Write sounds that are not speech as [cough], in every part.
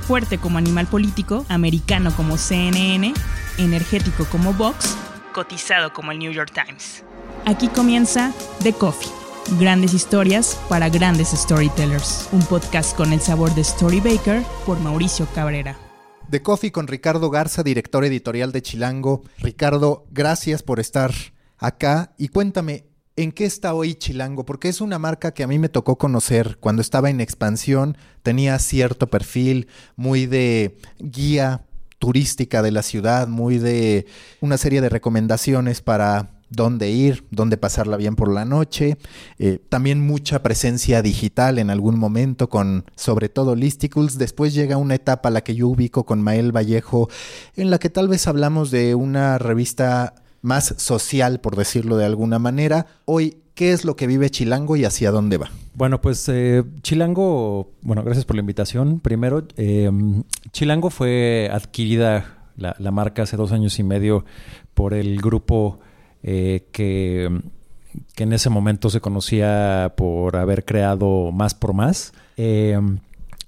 fuerte como animal político, americano como CNN, energético como Vox, cotizado como el New York Times. Aquí comienza The Coffee. Grandes historias para grandes storytellers. Un podcast con el sabor de Storybaker por Mauricio Cabrera. The Coffee con Ricardo Garza, director editorial de Chilango. Ricardo, gracias por estar acá y cuéntame, ¿En qué está hoy Chilango? Porque es una marca que a mí me tocó conocer cuando estaba en expansión, tenía cierto perfil muy de guía turística de la ciudad, muy de una serie de recomendaciones para dónde ir, dónde pasarla bien por la noche, eh, también mucha presencia digital en algún momento con sobre todo Listicles, después llega una etapa a la que yo ubico con Mael Vallejo, en la que tal vez hablamos de una revista más social, por decirlo de alguna manera. Hoy, ¿qué es lo que vive Chilango y hacia dónde va? Bueno, pues eh, Chilango, bueno, gracias por la invitación. Primero, em, Chilango fue adquirida la, marca hace dos años y medio por el grupo eh, que, que, en ese momento se conocía por haber creado Más por Más. Em,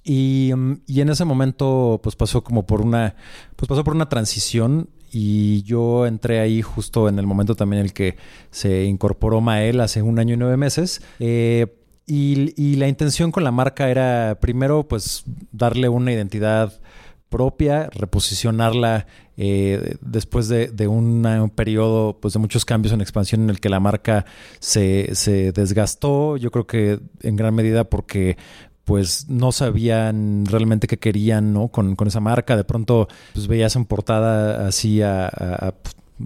y, y, en ese momento, pues pasó como por una, pues pasó por una transición y yo entré ahí justo en el momento también en el que se incorporó Mael hace un año y nueve meses. Eh, y, la intención con la marca era primero pues darle una identidad propia, reposicionarla eh, después de, un periodo pues, de muchos cambios en expansión en el que la marca se, se desgastó, yo creo que en gran medida porque pues no sabían realmente qué querían, ¿no? Con, esa marca. De pronto, pues veías en portada así a,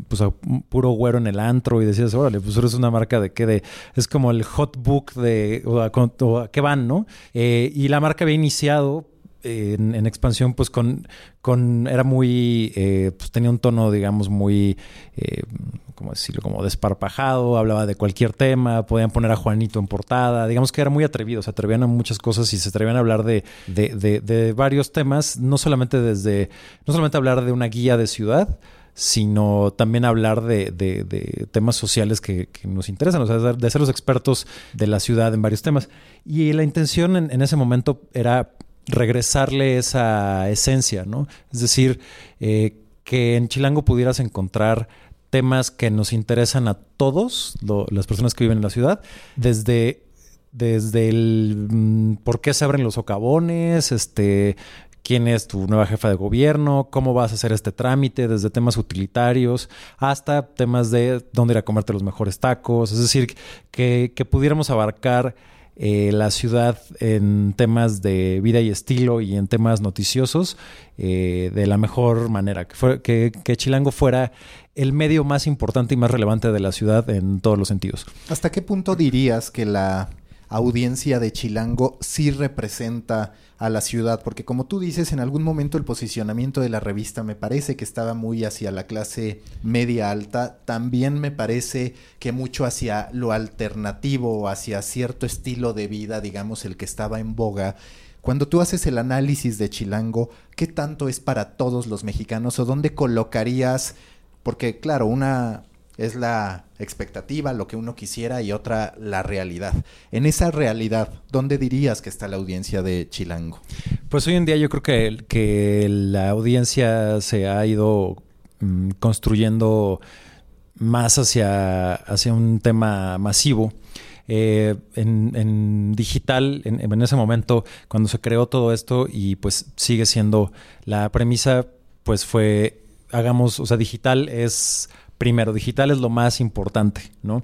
pues a puro güero en el antro y decías, órale, pues eres una marca de qué, de, es como el hot book de, o a, qué van, ¿no? Eh, y la marca había iniciado en, expansión, pues con, con era muy, eh, pues tenía un tono, digamos, muy, eh, ¿cómo decirlo? Como desparpajado, hablaba de cualquier tema, podían poner a Juanito en portada, digamos que era muy atrevido, se atrevían a muchas cosas y se atrevían a hablar de, de, varios temas, no solamente desde, no solamente hablar de una guía de ciudad, sino también hablar de, de temas sociales que, nos interesan, o sea, de ser los expertos de la ciudad en varios temas. Y la intención en, en ese momento era regresarle esa esencia, ¿no? Es decir, eh, que en Chilango pudieras encontrar temas que nos interesan a todos, las personas que viven en la ciudad, desde, desde el mm, por qué se abren los socavones, este, quién es tu nueva jefa de gobierno, cómo vas a hacer este trámite, desde temas utilitarios hasta temas de dónde ir a comerte los mejores tacos, es decir, que, que pudiéramos abarcar eh, la ciudad en temas de vida y estilo y en temas noticiosos eh, de la mejor manera, que, que, Chilango fuera el medio más importante y más relevante de la ciudad en todos los sentidos. ¿Hasta qué punto dirías que la audiencia de Chilango sí representa a la ciudad, porque como tú dices, en algún momento el posicionamiento de la revista me parece que estaba muy hacia la clase media alta, también me parece que mucho hacia lo alternativo, hacia cierto estilo de vida, digamos, el que estaba en boga. Cuando tú haces el análisis de Chilango, ¿qué tanto es para todos los mexicanos o dónde colocarías? Porque claro, una es la expectativa, lo que uno quisiera y otra la realidad. En esa realidad, ¿dónde dirías que está la audiencia de Chilango? Pues hoy en día yo creo que, que la audiencia se ha ido mm, construyendo más hacia, hacia un tema masivo. Eh, en, digital, en, en, ese momento, cuando se creó todo esto y pues sigue siendo la premisa, pues fue, hagamos, o sea, digital es primero, digital es lo más importante, ¿no?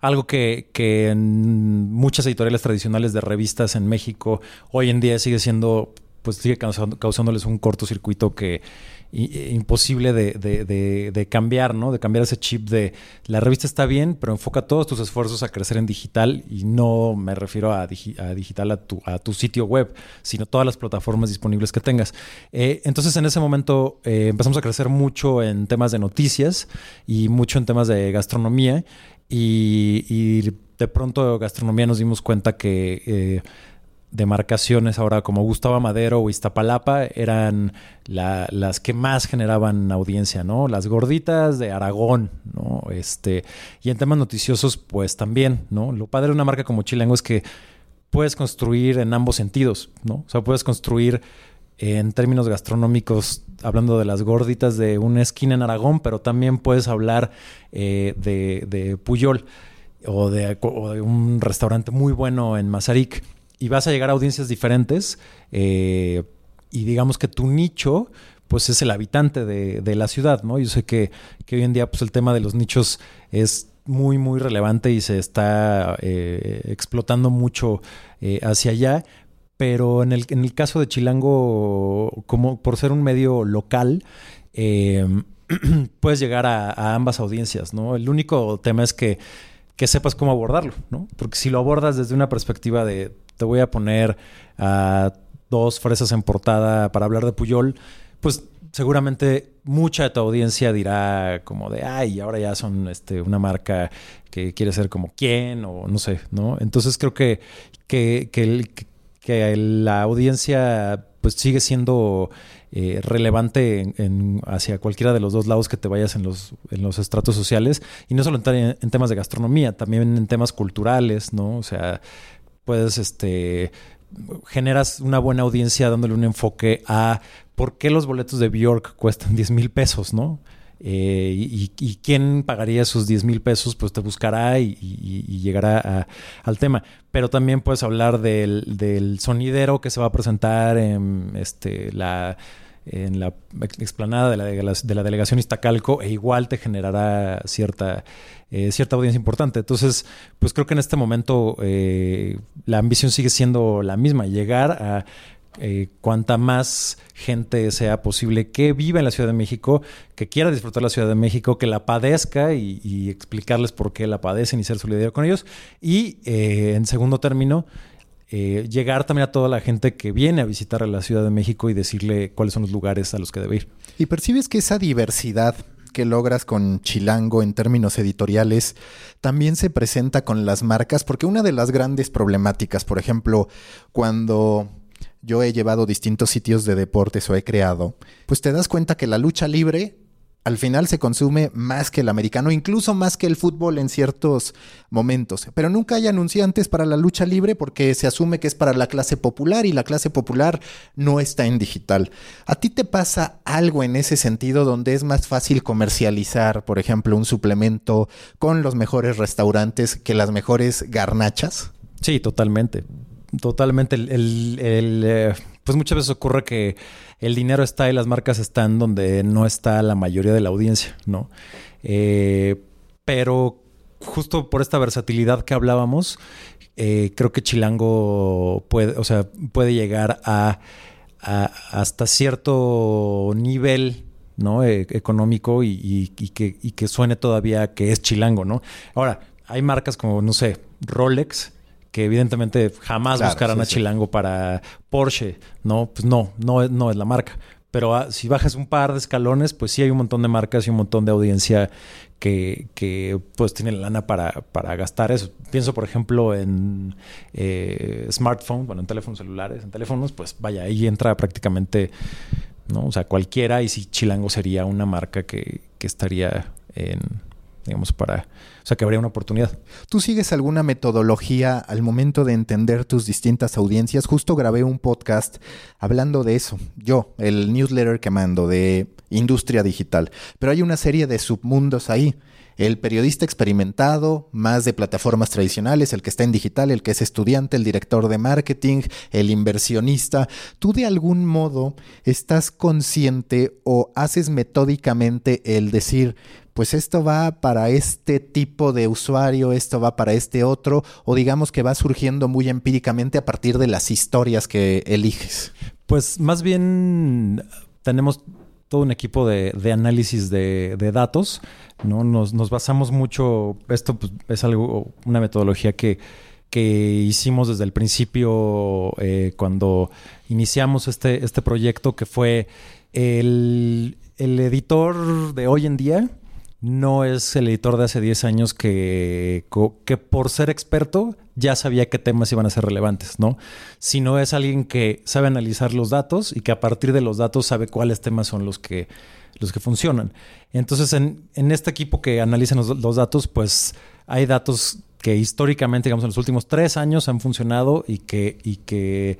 Algo que, que en muchas editoriales tradicionales de revistas en México hoy en día sigue siendo, pues sigue causándoles un cortocircuito que imposible de, de, de, cambiar, ¿no? De cambiar ese chip de la revista está bien, pero enfoca todos tus esfuerzos a crecer en digital y no me refiero a, digital a tu, a tu, sitio web, sino todas las plataformas disponibles que tengas. Eh, entonces en ese momento eh, empezamos a crecer mucho en temas de noticias y mucho en temas de gastronomía y, de pronto gastronomía nos dimos cuenta que... Eh, demarcaciones ahora como Gustavo Madero o Iztapalapa eran las que más generaban audiencia, ¿no? Las gorditas de Aragón, ¿no? Este, y en temas noticiosos, pues también, ¿no? Lo padre de una marca como Chilango es que puedes construir en ambos sentidos, ¿no? O sea, puedes construir en términos gastronómicos, hablando de las gorditas de una esquina en Aragón, pero también puedes hablar eh, de, Puyol o de, un restaurante muy bueno en Mazarik y vas a llegar a audiencias diferentes eh, y digamos que tu nicho pues es el habitante de, la ciudad, ¿no? Yo sé que, hoy en día pues el tema de los nichos es muy, muy relevante y se está eh, explotando mucho hacia allá, pero en el, en el caso de Chilango, como por ser un medio local, em, [clears throat] puedes llegar a, ambas audiencias, ¿no? El único tema es que, sepas cómo abordarlo, ¿no? Porque si lo abordas desde una perspectiva de te voy a poner a dos fresas en portada para hablar de Puyol, pues seguramente mucha de tu audiencia dirá como de, ay, ahora ya son este, una marca que quiere ser como quién o no sé, ¿no? Entonces creo que, que, que, la audiencia pues sigue siendo eh, relevante en, hacia cualquiera de los dos lados que te vayas en los, en los estratos sociales y no solo en, temas de gastronomía, también en temas culturales, ¿no? O sea, puedes, este, generas una buena audiencia dándole un enfoque a por qué los boletos de Bjork cuestan [laughs] 10 mil pesos, ¿no? Eh, y, quién pagaría esos 10 mil pesos, pues te buscará y, llegará al tema. Pero también puedes hablar del, sonidero que se va a presentar en este, la en la explanada de la, de la delegación Iztacalco e igual te generará cierta, eh, cierta audiencia importante. Entonces, pues creo que en este momento eh, la ambición sigue siendo la misma, llegar a eh, cuanta más gente sea posible que viva en la Ciudad de México, que quiera disfrutar la Ciudad de México, que la padezca y, explicarles por qué la padecen y ser solidario con ellos. Y en segundo término, llegar también a toda la gente que viene a visitar a la Ciudad de México y decirle cuáles son los lugares a los que debe ir. Y percibes que esa diversidad que logras con Chilango en términos editoriales también se presenta con las marcas, porque una de las grandes problemáticas, por ejemplo, cuando yo he llevado distintos sitios de deportes o he creado, pues te das cuenta que la lucha libre al final se consume más que el americano, incluso más que el fútbol en ciertos momentos. Pero nunca hay anunciantes para la lucha libre porque se asume que es para la clase popular y la clase popular no está en digital. ¿A ti te pasa algo en ese sentido donde es más fácil comercializar, por ejemplo, un suplemento con los mejores restaurantes que las mejores garnachas? Sí, totalmente totalmente. El, eh, pues muchas veces ocurre que el dinero está y las marcas están donde no está la mayoría de la audiencia, ¿no? Eh, pero justo por esta versatilidad que hablábamos, eh, creo que Chilango puede, o sea, puede llegar a, hasta cierto nivel ¿no? económico y, que, y que suene todavía que es Chilango, ¿no? Ahora, hay marcas como, no sé, Rolex, que evidentemente jamás buscarán a Chilango para Porsche, ¿no? Pues no, no, no es la marca. Pero ah, si bajas un par de escalones, pues sí hay un montón de marcas y un montón de audiencia que, que pues tienen lana para, para gastar eso. Pienso, por ejemplo, en eh, smartphones, bueno, en teléfonos celulares, en teléfonos, pues vaya, ahí entra prácticamente, ¿no? O sea, cualquiera y si Chilango sería una marca que, que estaría en, digamos, para, sea, que habría una oportunidad. ¿Tú sigues alguna metodología al momento de entender tus distintas audiencias? Justo grabé un podcast hablando de eso, yo, el newsletter que mando de industria digital, pero hay una serie de submundos ahí. El periodista experimentado, más de plataformas tradicionales, el que está en digital, el que es estudiante, el director de marketing, el inversionista. ¿Tú de algún modo estás consciente o haces metódicamente el decir, pues esto va para este tipo de usuario, esto va para este otro, o digamos que va surgiendo muy empíricamente a partir de las historias que eliges? Pues más bien tenemos todo un equipo de, análisis de, datos, ¿no? Nos, basamos mucho, esto pues, es algo, una metodología que, hicimos desde el principio eh, cuando iniciamos este, este proyecto, que fue el, el editor de hoy en día no es el editor de hace 10 años que, que por ser experto ya sabía qué temas iban a ser relevantes, ¿no? Sino es alguien que sabe analizar los datos y que a partir de los datos sabe cuáles temas son los que, los que funcionan. Entonces, en, este equipo que analiza los, datos, pues hay datos que históricamente, digamos, en los últimos tres años han funcionado y que, y que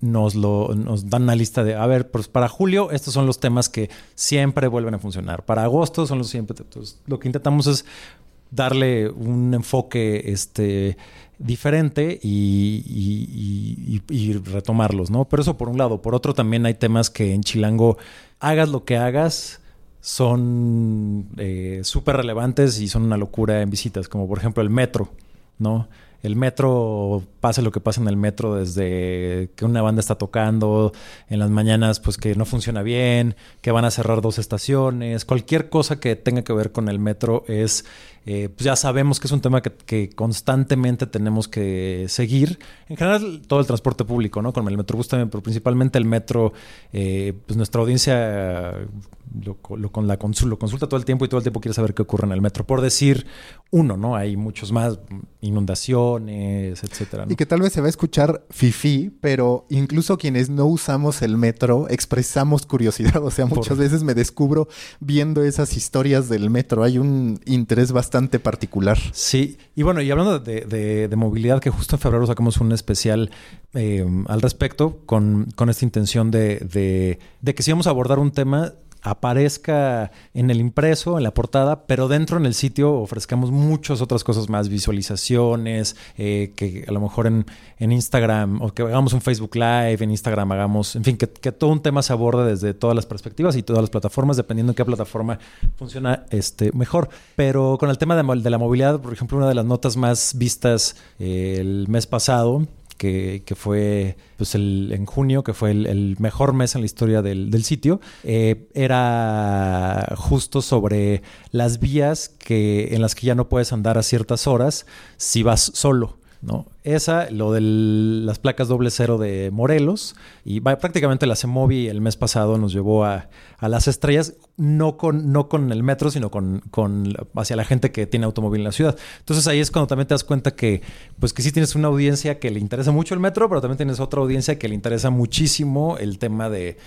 nos, lo, nos dan una lista de, a ver, pues para julio estos son los temas que siempre vuelven a funcionar. Para agosto son los siempre. Lo que intentamos es darle un enfoque este, diferente y, y, retomarlos, ¿no? Pero eso por un lado. Por otro, también hay temas que en Chilango, hagas lo que hagas, son eh, súper relevantes y son una locura en visitas, como por ejemplo el metro, ¿no? El metro, pase lo que pase en el metro, desde que una banda está tocando, en las mañanas pues que no funciona bien, que van a cerrar dos estaciones, cualquier cosa que tenga que ver con el metro es, eh, pues ya sabemos que es un tema que, constantemente tenemos que seguir. En general todo el transporte público, ¿no? Con el Metrobús también, pero principalmente el metro, eh, pues nuestra audiencia lo, con la lo consulta todo el tiempo y todo el tiempo quiere saber qué ocurre en el metro. Por decir uno, ¿no? Hay muchos más, inundaciones, etcétera. Y que tal vez se va a escuchar fifi, pero incluso quienes no usamos el metro expresamos curiosidad. [laughs] O sea, muchas veces me descubro viendo esas historias del metro. Hay un interés bastante particular. Sí, y bueno, y hablando de, movilidad, que justo en febrero sacamos un especial eh, al respecto con, esta intención de, de que si vamos a abordar un tema aparezca en el impreso, en la portada, pero dentro en el sitio ofrezcamos muchas otras cosas más, visualizaciones, eh, que a lo mejor en, Instagram, o que hagamos un Facebook Live, en Instagram hagamos, en fin, que, todo un tema se aborde desde todas las perspectivas y todas las plataformas, dependiendo en qué plataforma funciona este, mejor. Pero con el tema de, de la movilidad, por ejemplo, una de las notas más vistas eh, el mes pasado, que, fue pues el, en junio, que fue el, mejor mes en la historia del, sitio, eh, era justo sobre las vías que, en las que ya no puedes andar a ciertas horas si vas solo. ¿No? Esa, lo de las placas doble cero de Morelos, y prácticamente la CEMOVI el mes pasado nos llevó a, las estrellas, no con, no con el metro, sino con, con, hacia la gente que tiene automóvil en la ciudad. Entonces ahí es cuando también te das cuenta que, pues que sí tienes una audiencia que le interesa mucho el metro, pero también tienes otra audiencia que le interesa muchísimo el tema de,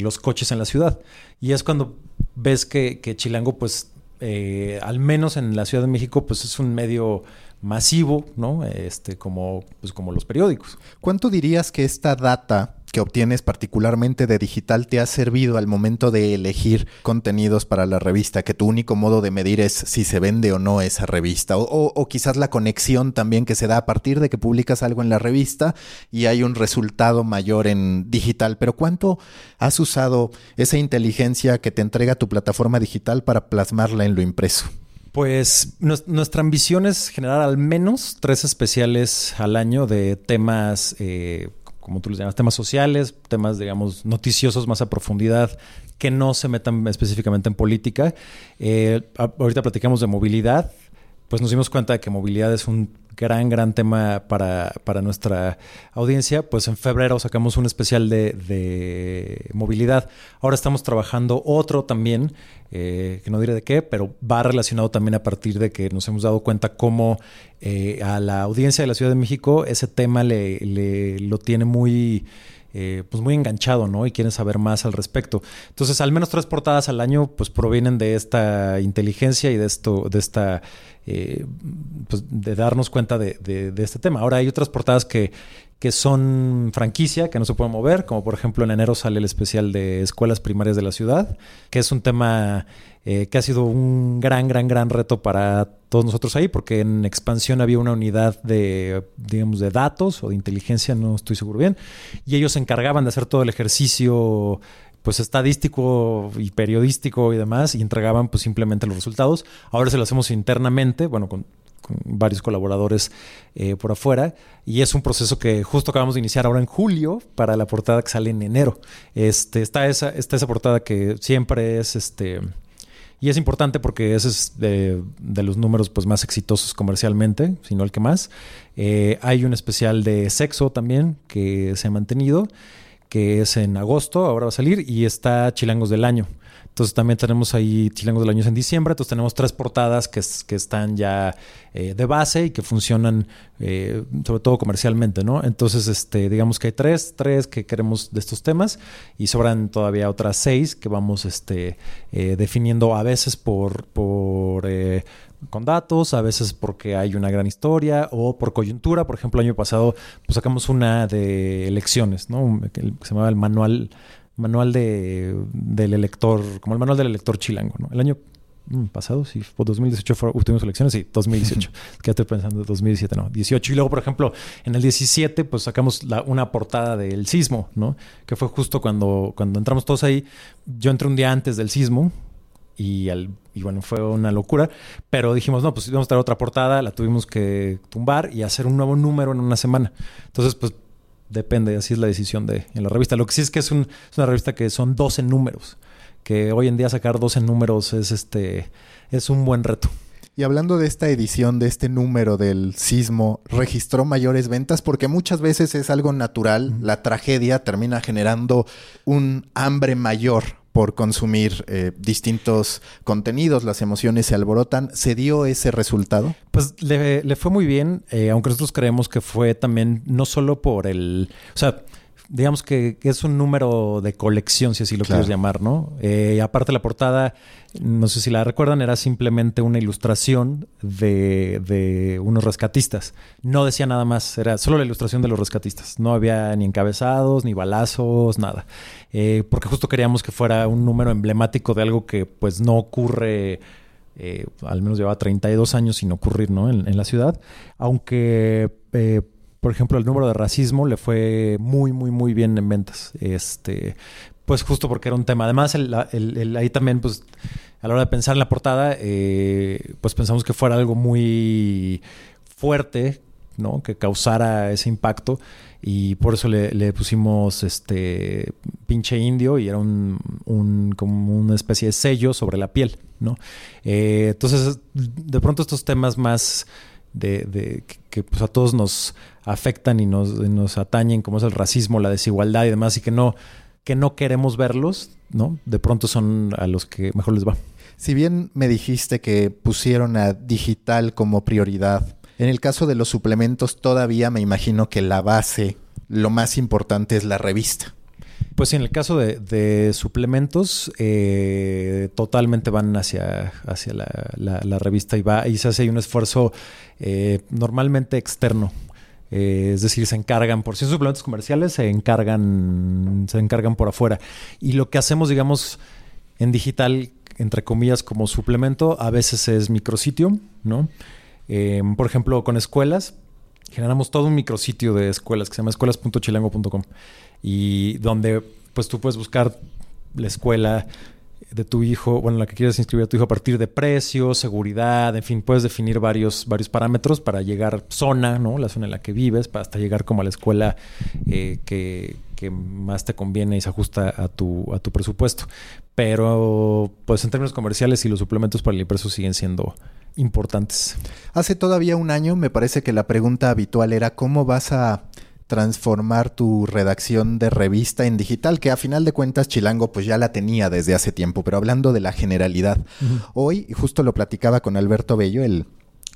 los coches en la ciudad. Y es cuando ves que, que Chilango, pues, eh, al menos en la Ciudad de México, pues es un medio masivo, ¿no? Este, como, pues como los periódicos. ¿Cuánto dirías que esta data que obtienes particularmente de digital te ha servido al momento de elegir contenidos para la revista, que tu único modo de medir es si se vende o no esa revista, o, quizás la conexión también que se da a partir de que publicas algo en la revista y hay un resultado mayor en digital, pero ¿cuánto has usado esa inteligencia que te entrega tu plataforma digital para plasmarla en lo impreso? Pues nuestra ambición es generar al menos tres especiales al año de temas, eh, como tú los llamas, temas sociales, temas, digamos, noticiosos más a profundidad, que no se metan específicamente en política. Eh, ahorita platicamos de movilidad, pues nos dimos cuenta de que movilidad es un gran, gran tema para, para nuestra audiencia, pues en febrero sacamos un especial de, de movilidad. Ahora estamos trabajando otro también, eh, que no diré de qué, pero va relacionado también a partir de que nos hemos dado cuenta cómo eh, a la audiencia de la Ciudad de México ese tema le, le lo tiene muy eh, pues muy enganchado, ¿no? Y quieren saber más al respecto. Entonces, al menos tres portadas al año, pues provienen de esta inteligencia y de esto, de esta, eh, pues de darnos cuenta de, de, este tema. Ahora hay otras portadas que, que son franquicia, que no se pueden mover, como por ejemplo en enero sale el especial de escuelas primarias de la ciudad, que es un tema eh, que ha sido un gran, gran, gran reto para todos nosotros ahí, porque en expansión había una unidad de, digamos, de datos o de inteligencia, no estoy seguro bien, y ellos se encargaban de hacer todo el ejercicio pues estadístico y periodístico y demás y entregaban pues simplemente los resultados. Ahora se lo hacemos internamente, bueno, con varios colaboradores eh, por afuera. Y es un proceso que justo acabamos de iniciar ahora en julio para la portada que sale en enero. Este, está, esa, está esa portada que siempre es este. Y es importante porque ese es de, los números pues, más exitosos comercialmente, si no el que más. Eh, hay un especial de sexo también que se ha mantenido, que es en agosto, ahora va a salir, y está Chilangos del Año Entonces también tenemos ahí Chilangos del Año en diciembre. Entonces tenemos tres portadas que, están ya eh, de base y que funcionan eh, sobre todo comercialmente, ¿no? Entonces, este, digamos que hay tres, tres que queremos de estos temas y sobran todavía otras seis que vamos este, eh, definiendo a veces por, por con datos, a veces porque hay una gran historia o por coyuntura. Por ejemplo, el año pasado pues, sacamos una de elecciones, ¿no? Que se llamaba el manual, manual de, del elector, como el manual del elector chilango, ¿no? El año mm, pasado, sí, fue 2018 fue, tuvimos elecciones, sí, 2018. [laughs] que ya estoy pensando, 2017, no, 18. Y luego, por ejemplo, en el 17, pues sacamos la, una portada del sismo, ¿no? Que fue justo cuando, cuando entramos todos ahí. Yo entré un día antes del sismo, y, al, y bueno, fue una locura. Pero dijimos, no, pues íbamos a traer otra portada, la tuvimos que tumbar y hacer un nuevo número en una semana. Entonces, pues depende, así es la decisión de en la revista. Lo que sí es que es, un, es una revista que son 12 números, que hoy en día sacar 12 números es, este, es un buen reto. Y hablando de esta edición, de este número del sismo, ¿registró mayores ventas? Porque muchas veces es algo natural, la tragedia termina generando un hambre mayor por consumir eh, distintos contenidos, las emociones se alborotan. ¿Se dio ese resultado? Pues le, fue muy bien, eh, aunque nosotros creemos que fue también no solo por el... O sea, digamos que, es un número de colección, si así lo quieres llamar, ¿no? Eh, aparte la portada, no sé si la recuerdan, era simplemente una ilustración de, de, unos rescatistas. No decía nada más, era solo la ilustración de los rescatistas. No había ni encabezados, ni balazos, nada. Eh, porque justo queríamos que fuera un número emblemático de algo que pues no ocurre... Eh, al menos lleva 32 años sin ocurrir ¿no? en, en la ciudad, aunque por ejemplo, el número de racismo le fue muy, muy, muy bien en ventas. Este, pues justo porque era un tema. Además, el, ahí también, pues, a la hora de pensar en la portada, eh, pues pensamos que fuera algo muy fuerte, ¿no? Que causara ese impacto. Y por eso le, pusimos este pinche indio y era un, un, como una especie de sello sobre la piel, ¿no? Eh, entonces, de pronto estos temas más de, que pues a todos nos afectan y nos, nos, atañen, como es el racismo, la desigualdad y demás, y que no, que no queremos verlos, ¿no? De pronto son a los que mejor les va. Si bien me dijiste que pusieron a digital como prioridad, en el caso de los suplementos todavía me imagino que la base, lo más importante es la revista. Pues en el caso de, suplementos, eh, totalmente van hacia, hacia la, revista y va y se hace un esfuerzo eh, normalmente externo. Eh, es decir, se encargan, por si son suplementos comerciales, se encargan, se encargan por afuera. Y lo que hacemos, digamos, en digital, entre comillas, como suplemento, a veces es micrositio, ¿no? por ejemplo, con escuelas, generamos todo un micrositio de escuelas que se llama escuelas.chilango.com y donde pues tú puedes buscar la escuela de tu hijo, bueno, la que quieres inscribir a tu hijo a partir de precio, seguridad, en fin, puedes definir varios, varios parámetros para llegar zona, ¿no? La zona en la que vives, hasta llegar como a la escuela eh, que, que, más te conviene y se ajusta a tu, a tu presupuesto. Pero, pues en términos comerciales y los suplementos para el impreso siguen siendo importantes. Hace todavía un año me parece que la pregunta habitual era cómo vas a transformar tu redacción de revista en digital, que a final de cuentas Chilango pues ya la tenía desde hace tiempo, pero hablando de la generalidad. Hoy, justo lo platicaba con Alberto Bello, el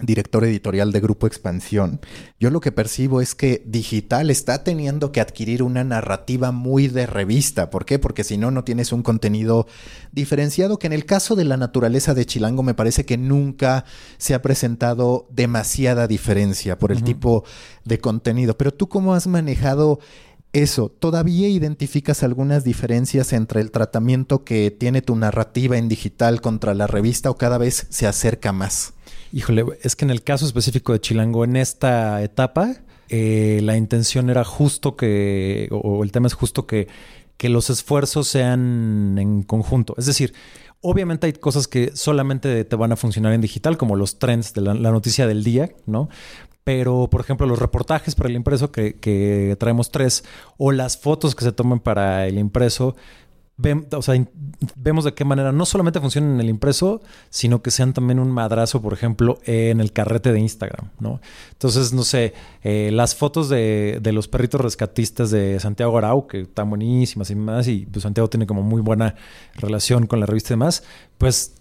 director editorial de Grupo Expansión, yo lo que percibo es que digital está teniendo que adquirir una narrativa muy de revista. ¿Por qué? Porque si no, no tienes un contenido diferenciado que en el caso de la naturaleza de Chilango me parece que nunca se ha presentado demasiada diferencia por el tipo de contenido. Pero tú cómo has manejado eso, ¿todavía identificas algunas diferencias entre el tratamiento que tiene tu narrativa en digital contra la revista o cada vez se acerca más? Híjole, es que en el caso específico de Chilango, en esta etapa, eh, la intención era justo que, o, el tema es justo que, que los esfuerzos sean en conjunto. Es decir, obviamente hay cosas que solamente te van a funcionar en digital, como los trends de la, noticia del día, ¿no? Pero, por ejemplo, los reportajes para el impreso, que, que traemos tres, o las fotos que se toman para el impreso, vemos de qué manera no solamente funcionan en el impreso, sino que sean también un madrazo, por ejemplo, en el carrete de Instagram, ¿no? Entonces, no sé, eh, las fotos de, los perritos rescatistas de Santiago Arau, que están buenísimas y más, y pues Santiago tiene como muy buena relación con la revista y demás, pues,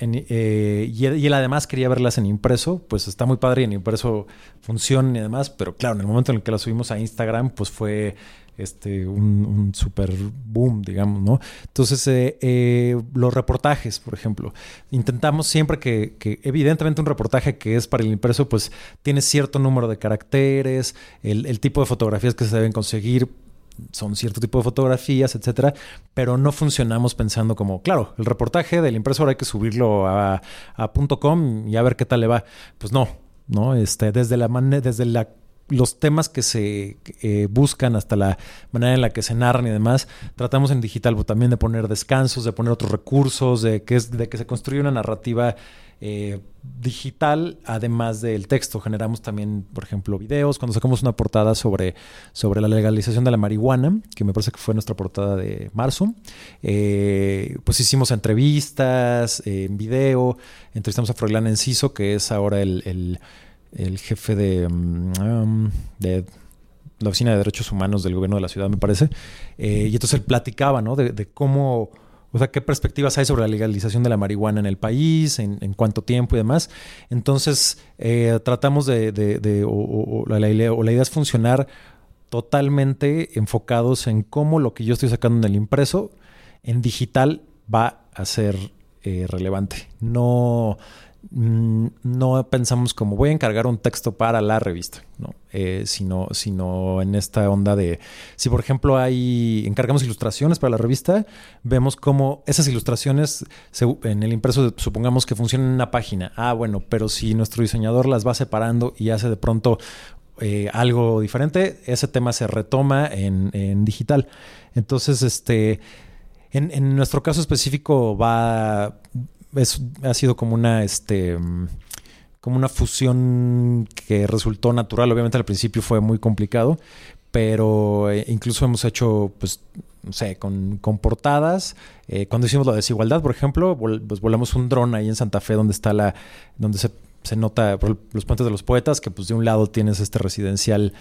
eh, y, él además quería verlas en impreso, pues está muy padre y en impreso funcionan y demás, pero claro, en el momento en el que las subimos a Instagram, pues fue este, un, super boom, digamos, ¿no? Entonces, eh, eh, los reportajes, por ejemplo, intentamos siempre que, evidentemente un reportaje que es para el impreso, pues tiene cierto número de caracteres, el, tipo de fotografías que se deben conseguir son cierto tipo de fotografías, etcétera, pero no funcionamos pensando como, claro, el reportaje del impreso ahora hay que subirlo a, a .com y a ver qué tal le va. Pues no, ¿no? Este, desde la desde la los temas que se eh, buscan hasta la manera en la que se narran y demás, tratamos en digital pues, también de poner descansos, de poner otros recursos, de que, es, de que se construya una narrativa eh, digital, además del texto. Generamos también, por ejemplo, videos. Cuando sacamos una portada sobre, sobre la legalización de la marihuana, que me parece que fue nuestra portada de marzo, eh, pues hicimos entrevistas en video. Entrevistamos a Froilán Enciso, que es ahora el jefe de, mm, de la Oficina de Derechos Humanos del Gobierno de la Ciudad, me parece. Eh, y entonces él platicaba, ¿no? De, cómo, o sea, qué perspectivas hay sobre la legalización de la marihuana en el país, en, cuánto tiempo y demás. Entonces, eh, tratamos de, o, la, idea, o la idea es funcionar totalmente enfocados en cómo lo que yo estoy sacando en el impreso, en digital, va a ser eh, relevante. No no pensamos como voy a encargar un texto para la revista, ¿no? Eh, sino, sino en esta onda de, si por ejemplo hay, encargamos ilustraciones para la revista, vemos cómo esas ilustraciones en el impreso supongamos que funcionan en una página. Ah, bueno, pero si nuestro diseñador las va separando y hace de pronto eh, algo diferente, ese tema se retoma en, digital. Entonces, este... En, en, nuestro caso específico va ha sido como una, este, como una fusión que resultó natural. Obviamente al principio fue muy complicado, pero eh, incluso hemos hecho, pues, no sé, con, portadas. Eh, cuando hicimos la desigualdad, por ejemplo, pues volamos un dron ahí en Santa Fe donde está la, donde se, se nota los puentes de los poetas, que pues de un lado tienes este residencial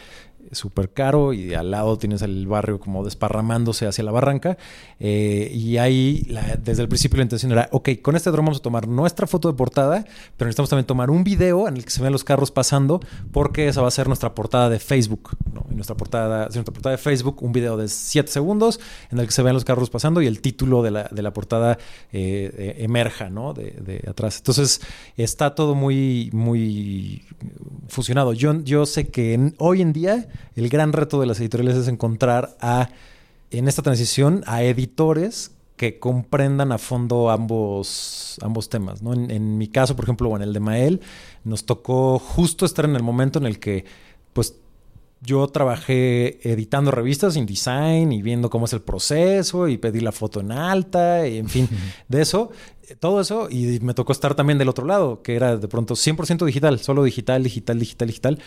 súper caro y al lado tienes el barrio como desparramándose hacia la barranca. Eh, y ahí, desde el principio, la intención era, ok, con este dron vamos a tomar nuestra foto de portada, pero necesitamos también tomar un video en el que se vean los carros pasando, porque esa va a ser nuestra portada de Facebook. ¿no? Nuestra portada, nuestra portada de Facebook, un video de 7 segundos en el que se vean los carros pasando y el título de la, de la portada eh, eh, emerja ¿no? de, de, atrás. Entonces, está todo muy, muy fusionado. Yo, yo sé que hoy en día el gran reto de las editoriales es encontrar a, en esta transición, a editores que comprendan a fondo ambos, ambos temas. ¿no? En, mi caso, por ejemplo, o en el de Mael, nos tocó justo estar en el momento en el que, pues, yo trabajé editando revistas, en design y viendo cómo es el proceso y pedí la foto en alta y en fin, de eso, todo eso y me tocó estar también del otro lado, que era de pronto 100% digital, solo digital, digital, digital, digital.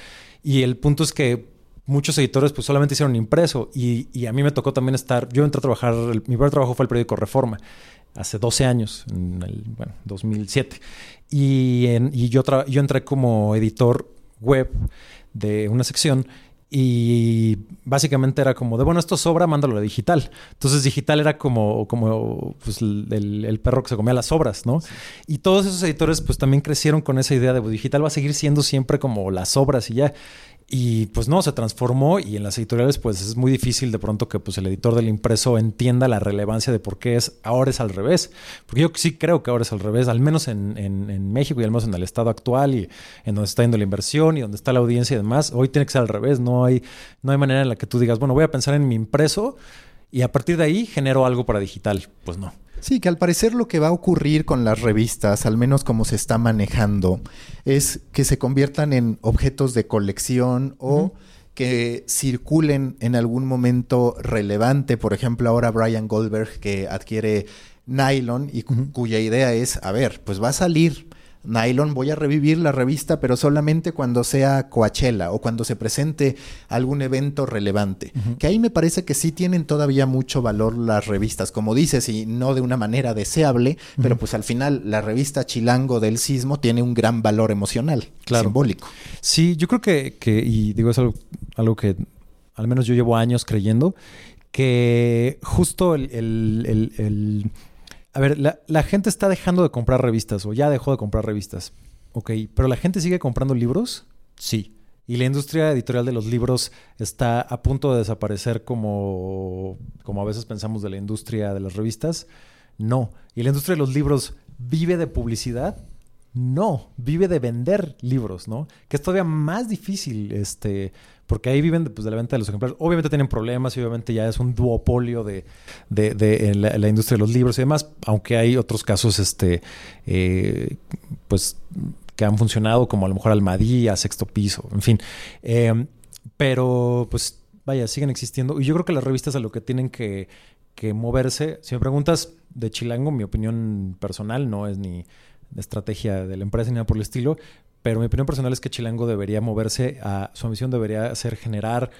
Y el punto es que muchos editores pues solamente hicieron impreso y, a mí me tocó también estar, yo entré a trabajar, mi primer trabajo fue el periódico Reforma, hace 12 años, en el bueno, 2007. Y, y yo, yo entré como editor web de una sección y básicamente era como de, bueno, esto sobra, mándalo a digital. Entonces digital era como, como pues, el, perro que se comía las obras, ¿no? Y todos esos editores pues también crecieron con esa idea de, pues, digital va a seguir siendo siempre como las obras y ya. Y pues no, se transformó y en las editoriales pues es muy difícil de pronto que pues el editor del impreso entienda la relevancia de por qué es ahora es al revés. Porque yo sí creo que ahora es al revés, al menos en, en, México y al menos en el estado actual y en donde está yendo la inversión y donde está la audiencia y demás, hoy tiene que ser al revés, no hay, no hay manera en la que tú digas, bueno, voy a pensar en mi impreso y a partir de ahí genero algo para digital. Pues no. Sí, que al parecer lo que va a ocurrir con las revistas, al menos como se está manejando, es que se conviertan en objetos de colección o que circulen en algún momento relevante. Por ejemplo, ahora Brian Goldberg que adquiere Nylon y cuya idea es, a ver, pues va a salir Nylon, voy a revivir la revista, pero solamente cuando sea Coachella o cuando se presente algún evento relevante. Que ahí me parece que sí tienen todavía mucho valor las revistas, como dices, y no de una manera deseable, pero pues al final la revista Chilango del Sismo tiene un gran valor emocional, simbólico. Sí, yo creo que, y digo, es algo, que al menos yo llevo años creyendo, que justo el a ver, la, gente está dejando de comprar revistas o ya dejó de comprar revistas. Ok, pero la gente sigue comprando libros? Sí. ¿Y la industria editorial de los libros está a punto de desaparecer como, como a veces pensamos de la industria de las revistas? No. ¿Y la industria de los libros vive de publicidad? No, vive de vender libros, ¿no? Que es todavía más difícil, este, porque ahí viven pues, de la venta de los ejemplares. Obviamente tienen problemas y obviamente ya es un duopolio de, la, industria de los libros y demás, aunque hay otros casos este, eh, pues, que han funcionado, como a lo mejor Almadía, Sexto Piso, en fin. Em, pero pues vaya, siguen existiendo. Y yo creo que las revistas a lo que tienen que, que moverse, si me preguntas de Chilango, mi opinión personal no es ni estrategia de la empresa ni nada por el estilo, pero mi opinión personal es que Chilango debería moverse a. Su misión debería ser generar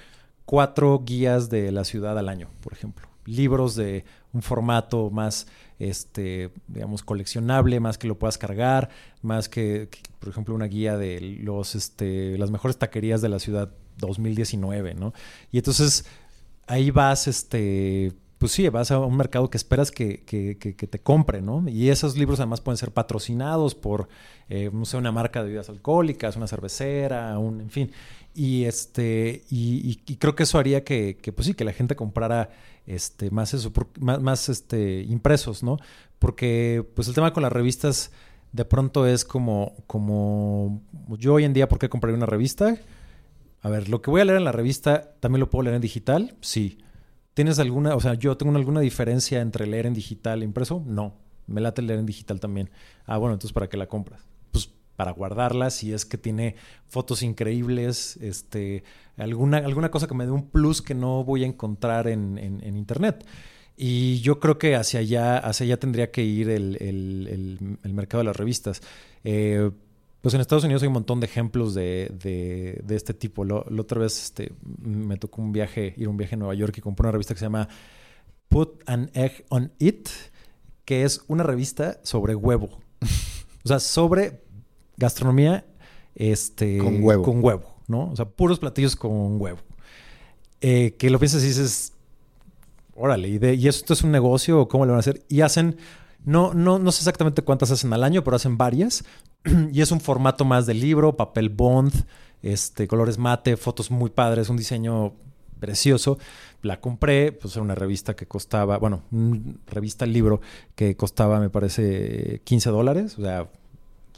cuatro guías de la ciudad al año, por ejemplo. Libros de un formato más, este, digamos, coleccionable, más que lo puedas cargar, más que, por ejemplo, una guía de los, este, las mejores taquerías de la ciudad 2019, ¿no? Y entonces ahí vas, este, pues sí, vas a un mercado que esperas que, te compre, ¿no? Y esos libros además pueden ser patrocinados por, eh, no sé, una marca de bebidas alcohólicas, una cervecera, un, en fin. Y este, y, creo que eso haría que, pues sí, que la gente comprara este, más eso, más este, impresos, ¿no? Porque, pues el tema con las revistas de pronto es como, como yo hoy en día, ¿por qué compraría una revista? A ver, lo que voy a leer en la revista, ¿también lo puedo leer en digital? Sí. ¿Tienes alguna, o sea, yo tengo alguna diferencia entre leer en digital e impreso? No, me late leer en digital también. Ah, bueno, entonces ¿para qué la compras? Pues para guardarla, si es que tiene fotos increíbles, este, alguna, alguna cosa que me dé un plus que no voy a encontrar en, internet. Y yo creo que hacia allá, hacia allá tendría que ir el, el mercado de las revistas. Eh, pues en Estados Unidos hay un montón de ejemplos de, de, este tipo. la otra vez este, me tocó un viaje, ir a un viaje a Nueva York y compré una revista que se llama Put an Egg on It, que es una revista sobre huevo. [laughs] o sea, sobre gastronomía este, con huevo. Con huevo, ¿no? O sea, puros platillos con huevo. Eh, que lo piensas y dices, órale, ¿y, ¿y esto es un negocio o cómo lo van a hacer? Y hacen no, no, no sé exactamente cuántas hacen al año, pero hacen varias. [clears throat] y es un formato más de libro, papel bond, este, colores mate, fotos muy padres, un diseño precioso. La compré, pues era una revista que costaba, bueno, una revista libro que costaba, me parece, 15 dólares, o sea,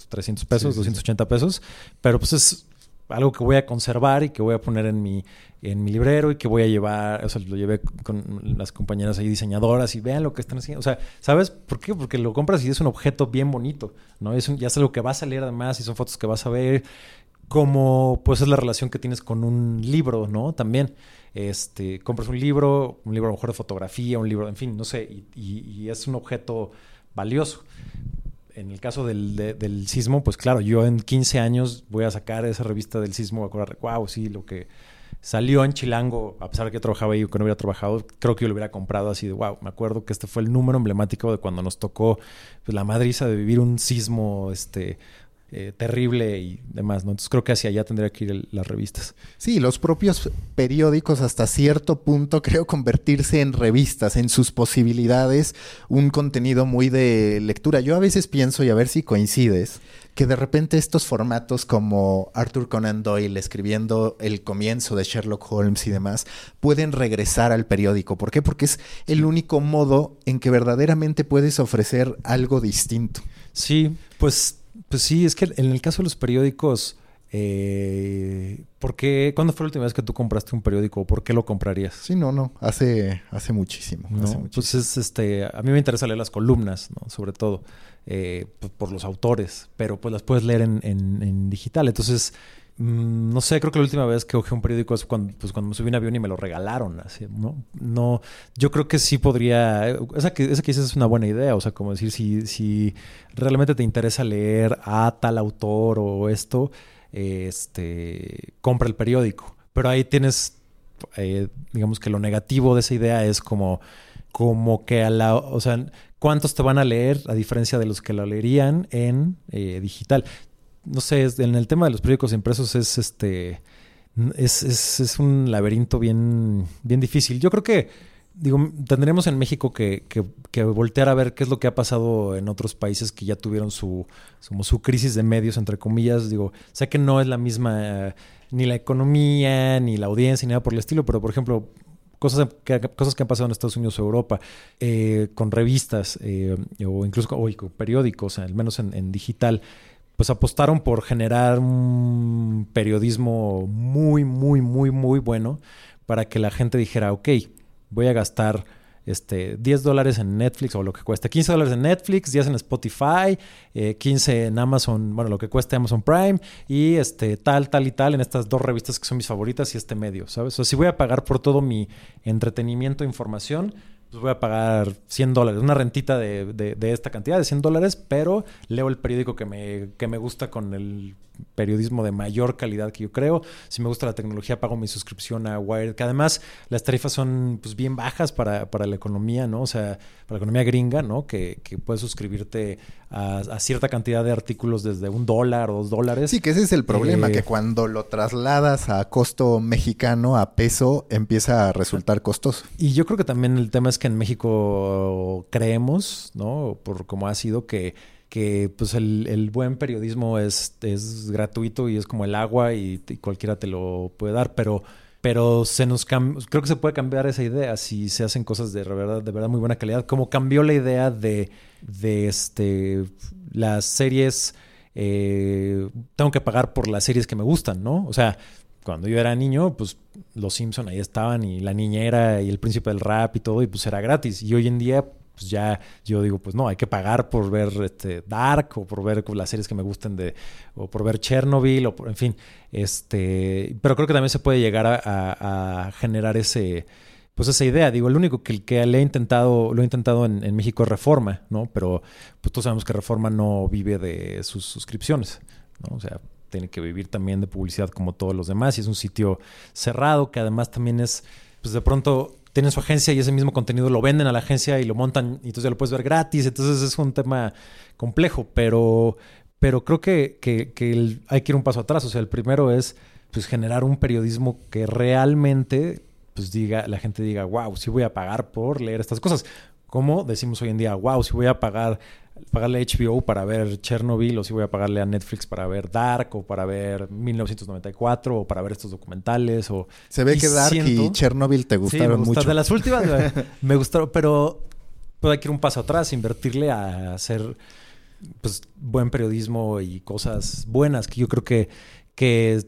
300 pesos, 280 pesos, pero pues es algo que voy a conservar y que voy a poner en mi, en mi librero y que voy a llevar, o sea, lo llevé con las compañeras ahí diseñadoras y vean lo que están haciendo. O sea, ¿sabes por qué? Porque lo compras y es un objeto bien bonito, ¿no? Es ya es algo que va a salir además y son fotos que vas a ver, como pues es la relación que tienes con un libro, ¿no? También, este, compras un libro, un libro a lo mejor de fotografía, un libro, en fin, no sé, y es un objeto valioso en el caso del, sismo, pues claro, yo en 15 años voy a sacar esa revista del sismo, a acordar, wow, sí, lo que salió en Chilango, a pesar de que trabajaba ahí o que no hubiera trabajado, creo que yo lo hubiera comprado así de, wow, me acuerdo que este fue el número emblemático de cuando nos tocó pues, la madriza de vivir un sismo este, eh, terrible y demás, ¿no? Entonces creo que hacia allá tendría que ir las revistas. Sí, los propios periódicos hasta cierto punto [laughs] creo convertirse en revistas, en sus posibilidades, un contenido muy de lectura. Yo a veces pienso, y a ver si coincides, que de repente estos formatos como Arthur Conan Doyle escribiendo el comienzo de Sherlock Holmes y demás pueden regresar al periódico. ¿Por qué? Porque es el único modo en que verdaderamente puedes ofrecer algo distinto. Sí, pues pues sí, es que en el caso de los periódicos, eh, ¿por qué? ¿Cuándo fue la última vez que tú compraste un periódico? ¿Por qué lo comprarías? Sí, no, no, hace, hace muchísimo. Pues este, a mí me interesa leer las columnas, ¿no? Sobre todo, eh, pues por los autores, pero pues las puedes leer en, en, digital. Entonces, Mm, no sé, creo que la última vez que cogí un periódico es cuando, pues, me subí un avión y me lo regalaron. Así, ¿no? no yo creo que sí podría. Esa que, esa que dices es una buena idea. O sea, como decir, si, si realmente te interesa leer a tal autor o esto, este, compra el periódico. Pero ahí tienes, eh, digamos que lo negativo de esa idea es como, como que a la. O sea, ¿cuántos te van a leer a diferencia de los que lo leerían en eh, digital? No sé, en el tema de los periódicos impresos es este. Es, es, un laberinto bien, bien difícil. Yo creo que, digo, tendremos en México que, que, voltear a ver qué es lo que ha pasado en otros países que ya tuvieron su, su crisis de medios, entre comillas. Digo, sé que no es la misma, ni la economía, ni la audiencia, ni nada por el estilo, pero por ejemplo, cosas que, cosas que han pasado en Estados Unidos o Europa, eh, con revistas eh, o incluso con, periódicos, al menos en, en digital pues apostaron por generar un periodismo muy, muy, muy, muy bueno para que la gente dijera, ok, voy a gastar este, 10 dólares en Netflix o lo que cueste, 15 dólares en Netflix, 10 en Spotify, 15 eh, en Amazon, bueno, lo que cueste Amazon Prime y este, tal, tal y tal en estas dos revistas que son mis favoritas y este medio, ¿sabes? O sea, si voy a pagar por todo mi entretenimiento e información, pues voy a pagar 100 dólares, una rentita de, de, de, esta cantidad de 100 dólares, pero leo el periódico que me, que me gusta con el periodismo de mayor calidad que yo creo. Si me gusta la tecnología, pago mi suscripción a Wired, que además las tarifas son pues bien bajas para, para la economía, ¿no? O sea, para la economía gringa, ¿no? Que, que puedes suscribirte a, cierta cantidad de artículos desde un dólar o dos dólares. Sí, que ese es el problema, que eh, cuando lo trasladas a costo mexicano, a peso, empieza a resultar costoso. Y yo creo que también el tema es que en México creemos, ¿no? Por como ha sido que que pues el, buen periodismo es, es, gratuito y es como el agua y, cualquiera te lo puede dar, pero, pero se nos creo que se puede cambiar esa idea si se hacen cosas de verdad, de verdad muy buena calidad, como cambió la idea de, de este, las series, eh, tengo que pagar por las series que me gustan, ¿no? O sea, cuando yo era niño, pues los Simpson ahí estaban y la niñera y el príncipe del rap y todo, y pues era gratis. Y hoy en día, pues ya yo digo, pues no, hay que pagar por ver este Dark o por ver las series que me gusten de, o por ver Chernobyl, o por, en fin, este, pero creo que también se puede llegar a, generar ese, pues esa idea. Digo, el único que, que le he intentado, lo he intentado en, México es Reforma, ¿no? Pero pues todos sabemos que Reforma no vive de sus suscripciones, ¿no? O sea, tiene que vivir también de publicidad como todos los demás y es un sitio cerrado que además también es, pues de pronto tienen su agencia y ese mismo contenido lo venden a la agencia y lo montan y entonces ya lo puedes ver gratis. Entonces es un tema complejo, pero, pero creo que, que, hay que ir un paso atrás. O sea, el primero es pues generar un periodismo que realmente pues diga, la gente diga, wow, sí voy a pagar por leer estas cosas. Como decimos hoy en día, wow, si voy a pagar pagarle a HBO para ver Chernobyl o si voy a pagarle a Netflix para ver Dark o para ver 1994 o para ver estos documentales o se ve que Dark y Chernobyl te gustaron mucho. de las últimas [laughs] me gustaron pero puede hay que ir un paso atrás invertirle a hacer pues buen periodismo y cosas buenas que yo creo que que,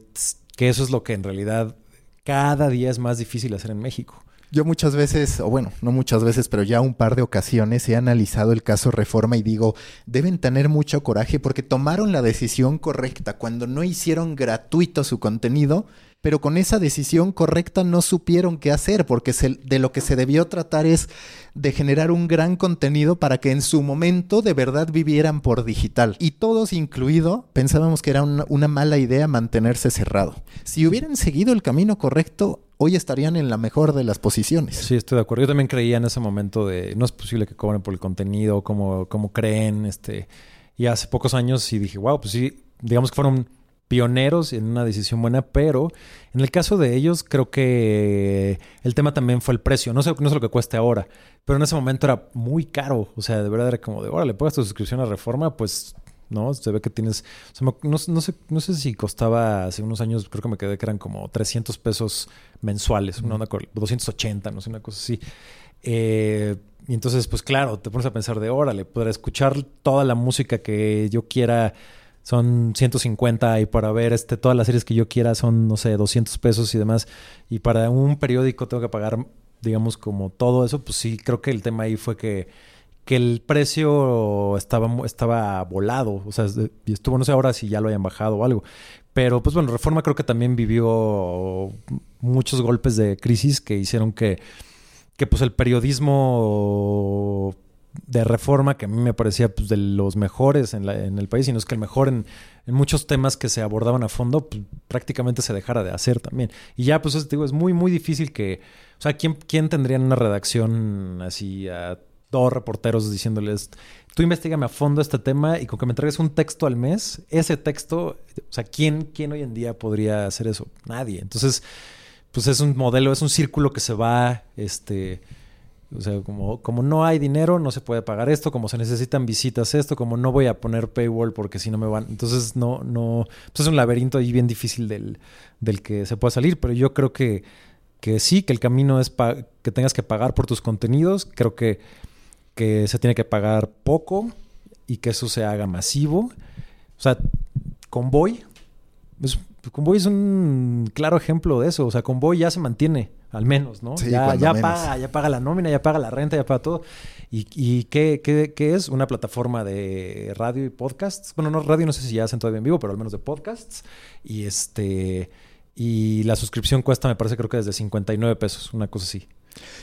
que eso es lo que en realidad cada día es más difícil hacer en México yo muchas veces, o bueno, no muchas veces, pero ya un par de ocasiones he analizado el caso Reforma y digo, deben tener mucho coraje porque tomaron la decisión correcta cuando no hicieron gratuito su contenido, pero con esa decisión correcta no supieron qué hacer porque de lo que se debió tratar es de generar un gran contenido para que en su momento de verdad vivieran por digital. Y todos incluido pensábamos que era una mala idea mantenerse cerrado. Si hubieran seguido el camino correcto, hoy estarían en la mejor de las posiciones. Sí, estoy de acuerdo. Yo también creía en ese momento de no es posible que cobren por el contenido, como, como creen, este, y hace pocos años sí dije, wow, pues sí, digamos que fueron pioneros en una decisión buena, pero en el caso de ellos creo que el tema también fue el precio. No sé, no sé lo que cueste ahora, pero en ese momento era muy caro. O sea, de verdad era como de, órale, pagas tu suscripción a Reforma, pues ¿no? Se ve que tienes, no, sé, no sé si costaba hace unos años, creo que me quedé que eran como 300 pesos mensuales, una, 280, no sé, una cosa así. Eh, y entonces, pues claro, te pones a pensar de, órale, podré escuchar toda la música que yo quiera, son 150 y para ver este, todas las series que yo quiera son, no sé, 200 pesos y demás. Y para un periódico tengo que pagar, digamos, como todo eso, pues sí, creo que el tema ahí fue que que el precio estaba, estaba volado, o sea, estuvo, no sé ahora si ya lo hayan bajado o algo, Pero pues bueno, Reforma creo que también vivió muchos golpes de crisis que hicieron que, que pues el periodismo de reforma que a mí me parecía pues, de los mejores en, la, en el país, y no es que el mejor en, muchos temas que se abordaban a fondo, pues, prácticamente se dejara de hacer también. Y ya, pues digo, es muy, muy difícil que, o sea, ¿quién, quién tendría en una redacción así a dos reporteros diciéndoles, tú investigame a fondo este tema y con que me entregues un texto al mes, ese texto, o sea, ¿quién, quién hoy en día podría hacer eso? Nadie. Entonces, pues es un modelo, es un círculo que se va, este o sea, como, como no hay dinero, no se puede pagar esto, como se necesitan visitas esto, como no voy a poner paywall porque si no me van. Entonces, no, no. Pues es un laberinto ahí bien difícil del, del que se pueda salir. Pero yo creo que, que sí, que el camino es que tengas que pagar por tus contenidos. Creo que, que se tiene que pagar poco y que eso se haga masivo. O sea, Convoy. Es, Convoy es un claro ejemplo de eso. O sea, Convoy ya se mantiene al menos, ¿no? ya, ya paga, ya paga la nómina, ya paga la renta, ya paga todo. ¿Y, y qué, qué, qué, es? Una plataforma de radio y podcasts. Bueno, no radio, no sé si ya hacen todavía en vivo, pero al menos de podcasts. Y este y la suscripción cuesta, me parece, creo que desde 59 pesos, una cosa así.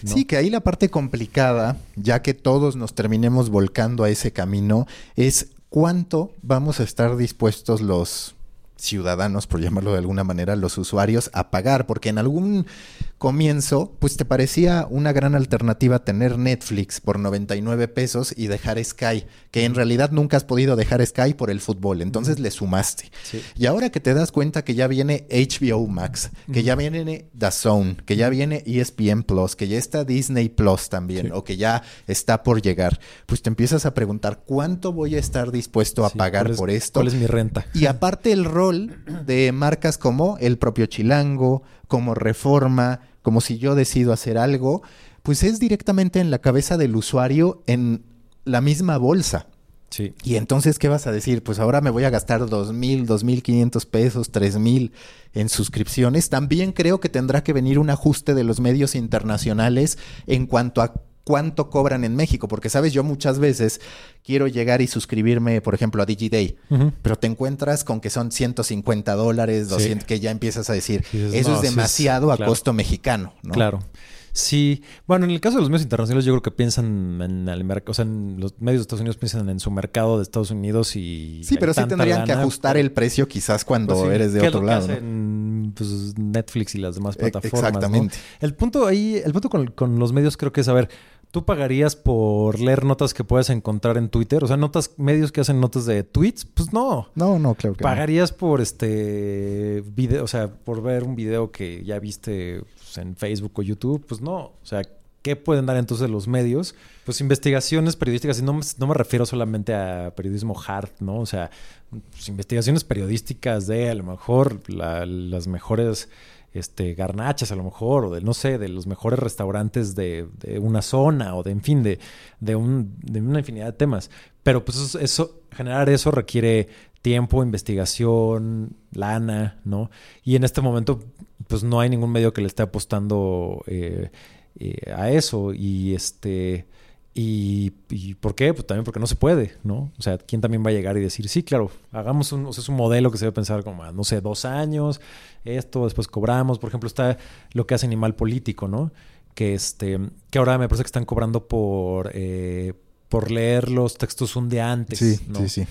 ¿no? Sí, que ahí la parte complicada, ya que todos nos terminemos volcando a ese camino, es cuánto vamos a estar dispuestos los ciudadanos, por llamarlo de alguna manera, los usuarios a pagar, porque en algún comienzo, pues te parecía una gran alternativa tener Netflix por 99 pesos y dejar Sky, que en realidad nunca has podido dejar Sky por el fútbol, entonces le sumaste. Sí. Y ahora que te das cuenta que ya viene HBO Max, que ya viene The Zone, que ya viene ESPN Plus, que ya está Disney Plus también, sí. o que ya está por llegar, pues te empiezas a preguntar cuánto voy a estar dispuesto a sí, pagar es, por esto. ¿Cuál es mi renta? Y aparte el rol de marcas como el propio Chilango, como Reforma, como si yo decido hacer algo, pues es directamente en la cabeza del usuario en la misma bolsa. Sí. Y entonces, ¿qué vas a decir? Pues ahora me voy a gastar dos mil, dos mil quinientos pesos, tres mil en suscripciones. También creo que tendrá que venir un ajuste de los medios internacionales en cuanto a cuánto cobran en México, porque sabes, yo muchas veces quiero llegar y suscribirme, por ejemplo, a DigiDay, uh -huh. pero te encuentras con que son 150 dólares, 200, sí. que ya empiezas a decir, eso no, es demasiado sí es, a claro. costo mexicano, ¿no? Claro. Sí, bueno, en el caso de los medios internacionales yo creo que piensan en el mercado, o sea, en los medios de Estados Unidos piensan en su mercado de Estados Unidos y... Sí, pero sí tendrían lana, que ajustar pero... el precio quizás cuando pues sí, pues eres de otro lado. ¿no? pues, Netflix y las demás plataformas. Exactamente. ¿no? El punto ahí, el punto con, con los medios creo que es, a ver, ¿Tú pagarías por leer notas que puedes encontrar en Twitter? O sea, notas, medios que hacen notas de tweets, pues no. No, no, claro que ¿Pagarías no. por este video, o sea, por ver un video que ya viste pues, en Facebook o YouTube? Pues no. O sea, ¿qué pueden dar entonces los medios? Pues investigaciones periodísticas, y no, no me refiero solamente a periodismo hard, ¿no? O sea, pues, investigaciones periodísticas de a lo mejor la, las mejores este, garnachas a lo mejor, o de, no sé, de los mejores restaurantes de, una zona, o de, en fin, de, de una infinidad de temas. Pero pues eso, eso, generar eso requiere tiempo, investigación, lana, ¿no? Y en este momento, pues no hay ningún medio que le esté apostando eh, eh, a eso. Y este... Y, y, por qué? Pues también porque no se puede, ¿no? O sea, ¿quién también va a llegar y decir, sí, claro, hagamos un, o sea, es un modelo que se debe pensar como, no sé, dos años, esto, después cobramos. Por ejemplo, está lo que hace Animal Político, ¿no? Que, este, que ahora me parece que están cobrando por, eh, por leer los textos un día antes. Sí, ¿no? sí, sí.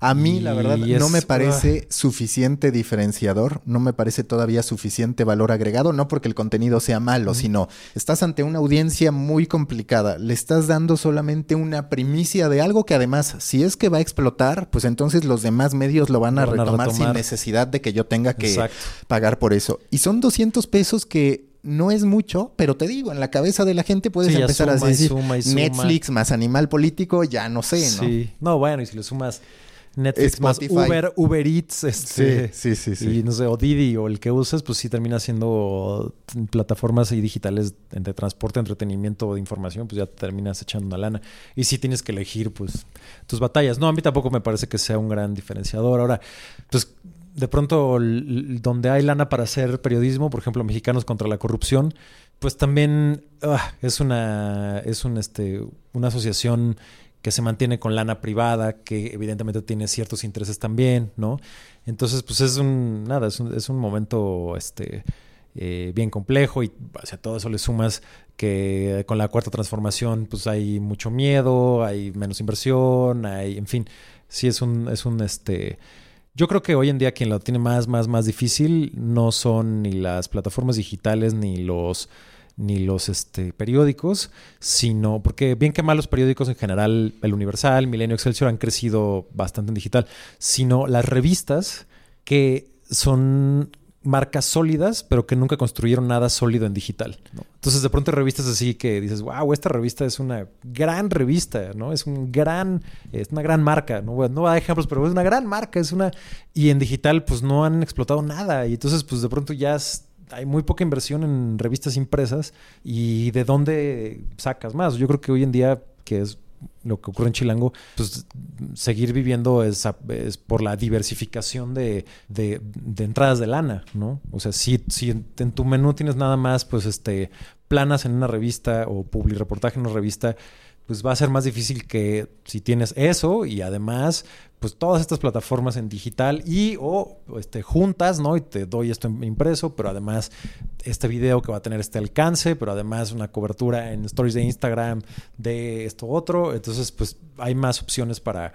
A mí, y la verdad, es, no me parece uh, suficiente diferenciador, no me parece todavía suficiente valor agregado, no porque el contenido sea malo, sino estás ante una audiencia muy complicada, le estás dando solamente una primicia de algo que además, si es que va a explotar, pues entonces los demás medios lo van a, lo van retomar, a retomar, sin necesidad de que yo tenga que Exacto. pagar por eso. Y son 200 pesos que no es mucho, pero te digo, en la cabeza de la gente puedes sí, empezar suma a decir y suma y suma. Netflix más animal político, ya no sé, ¿no? Sí, no, bueno, y si le sumas Netflix Spotify. más Uber, Uber Eats, este, sí, sí, sí, sí, y no sé, o Didi o el que uses, pues sí termina siendo plataformas y digitales entre transporte, entretenimiento o de información, pues ya terminas echando una lana. Y sí tienes que elegir, pues, tus batallas. No, a mí tampoco me parece que sea un gran diferenciador. Ahora, pues de pronto donde hay lana para hacer periodismo, por ejemplo, Mexicanos contra la corrupción, pues también uh, es una es un este una asociación que se mantiene con lana privada, que evidentemente tiene ciertos intereses también, ¿no? Entonces, pues es un, nada, es un, es un momento, este, eh, bien complejo y a todo eso le sumas que con la cuarta transformación pues hay mucho miedo, hay menos inversión, hay, en fin, sí es un, es un, este, yo creo que hoy en día quien lo tiene más, más, más difícil no son ni las plataformas digitales ni los ni los este, periódicos, sino porque bien que mal los periódicos en general, el Universal, Milenio Excelsior han crecido bastante en digital, sino las revistas que son marcas sólidas, pero que nunca construyeron nada sólido en digital. Entonces, de pronto revistas así que dices, wow, esta revista es una gran revista, ¿no? Es un gran, es una gran marca, no, no va a dar ejemplos, pero es una gran marca, es una... Y en digital, pues no han explotado nada. Y entonces, pues de pronto ya hay muy poca inversión en revistas impresas. ¿Y de dónde sacas más? Yo creo que hoy en día, que es lo que ocurre en Chilango, pues seguir viviendo es, por la diversificación de, de, entradas de lana, ¿no? O sea, si, si en, tu menú tienes nada más, pues este, planas en una revista o reportaje en una revista, pues va a ser más difícil que si tienes eso y además pues todas estas plataformas en digital y o este, juntas, ¿no? Y te doy esto impreso, pero además este video que va a tener este alcance, pero además una cobertura en stories de Instagram de esto otro. Entonces, pues hay más opciones para,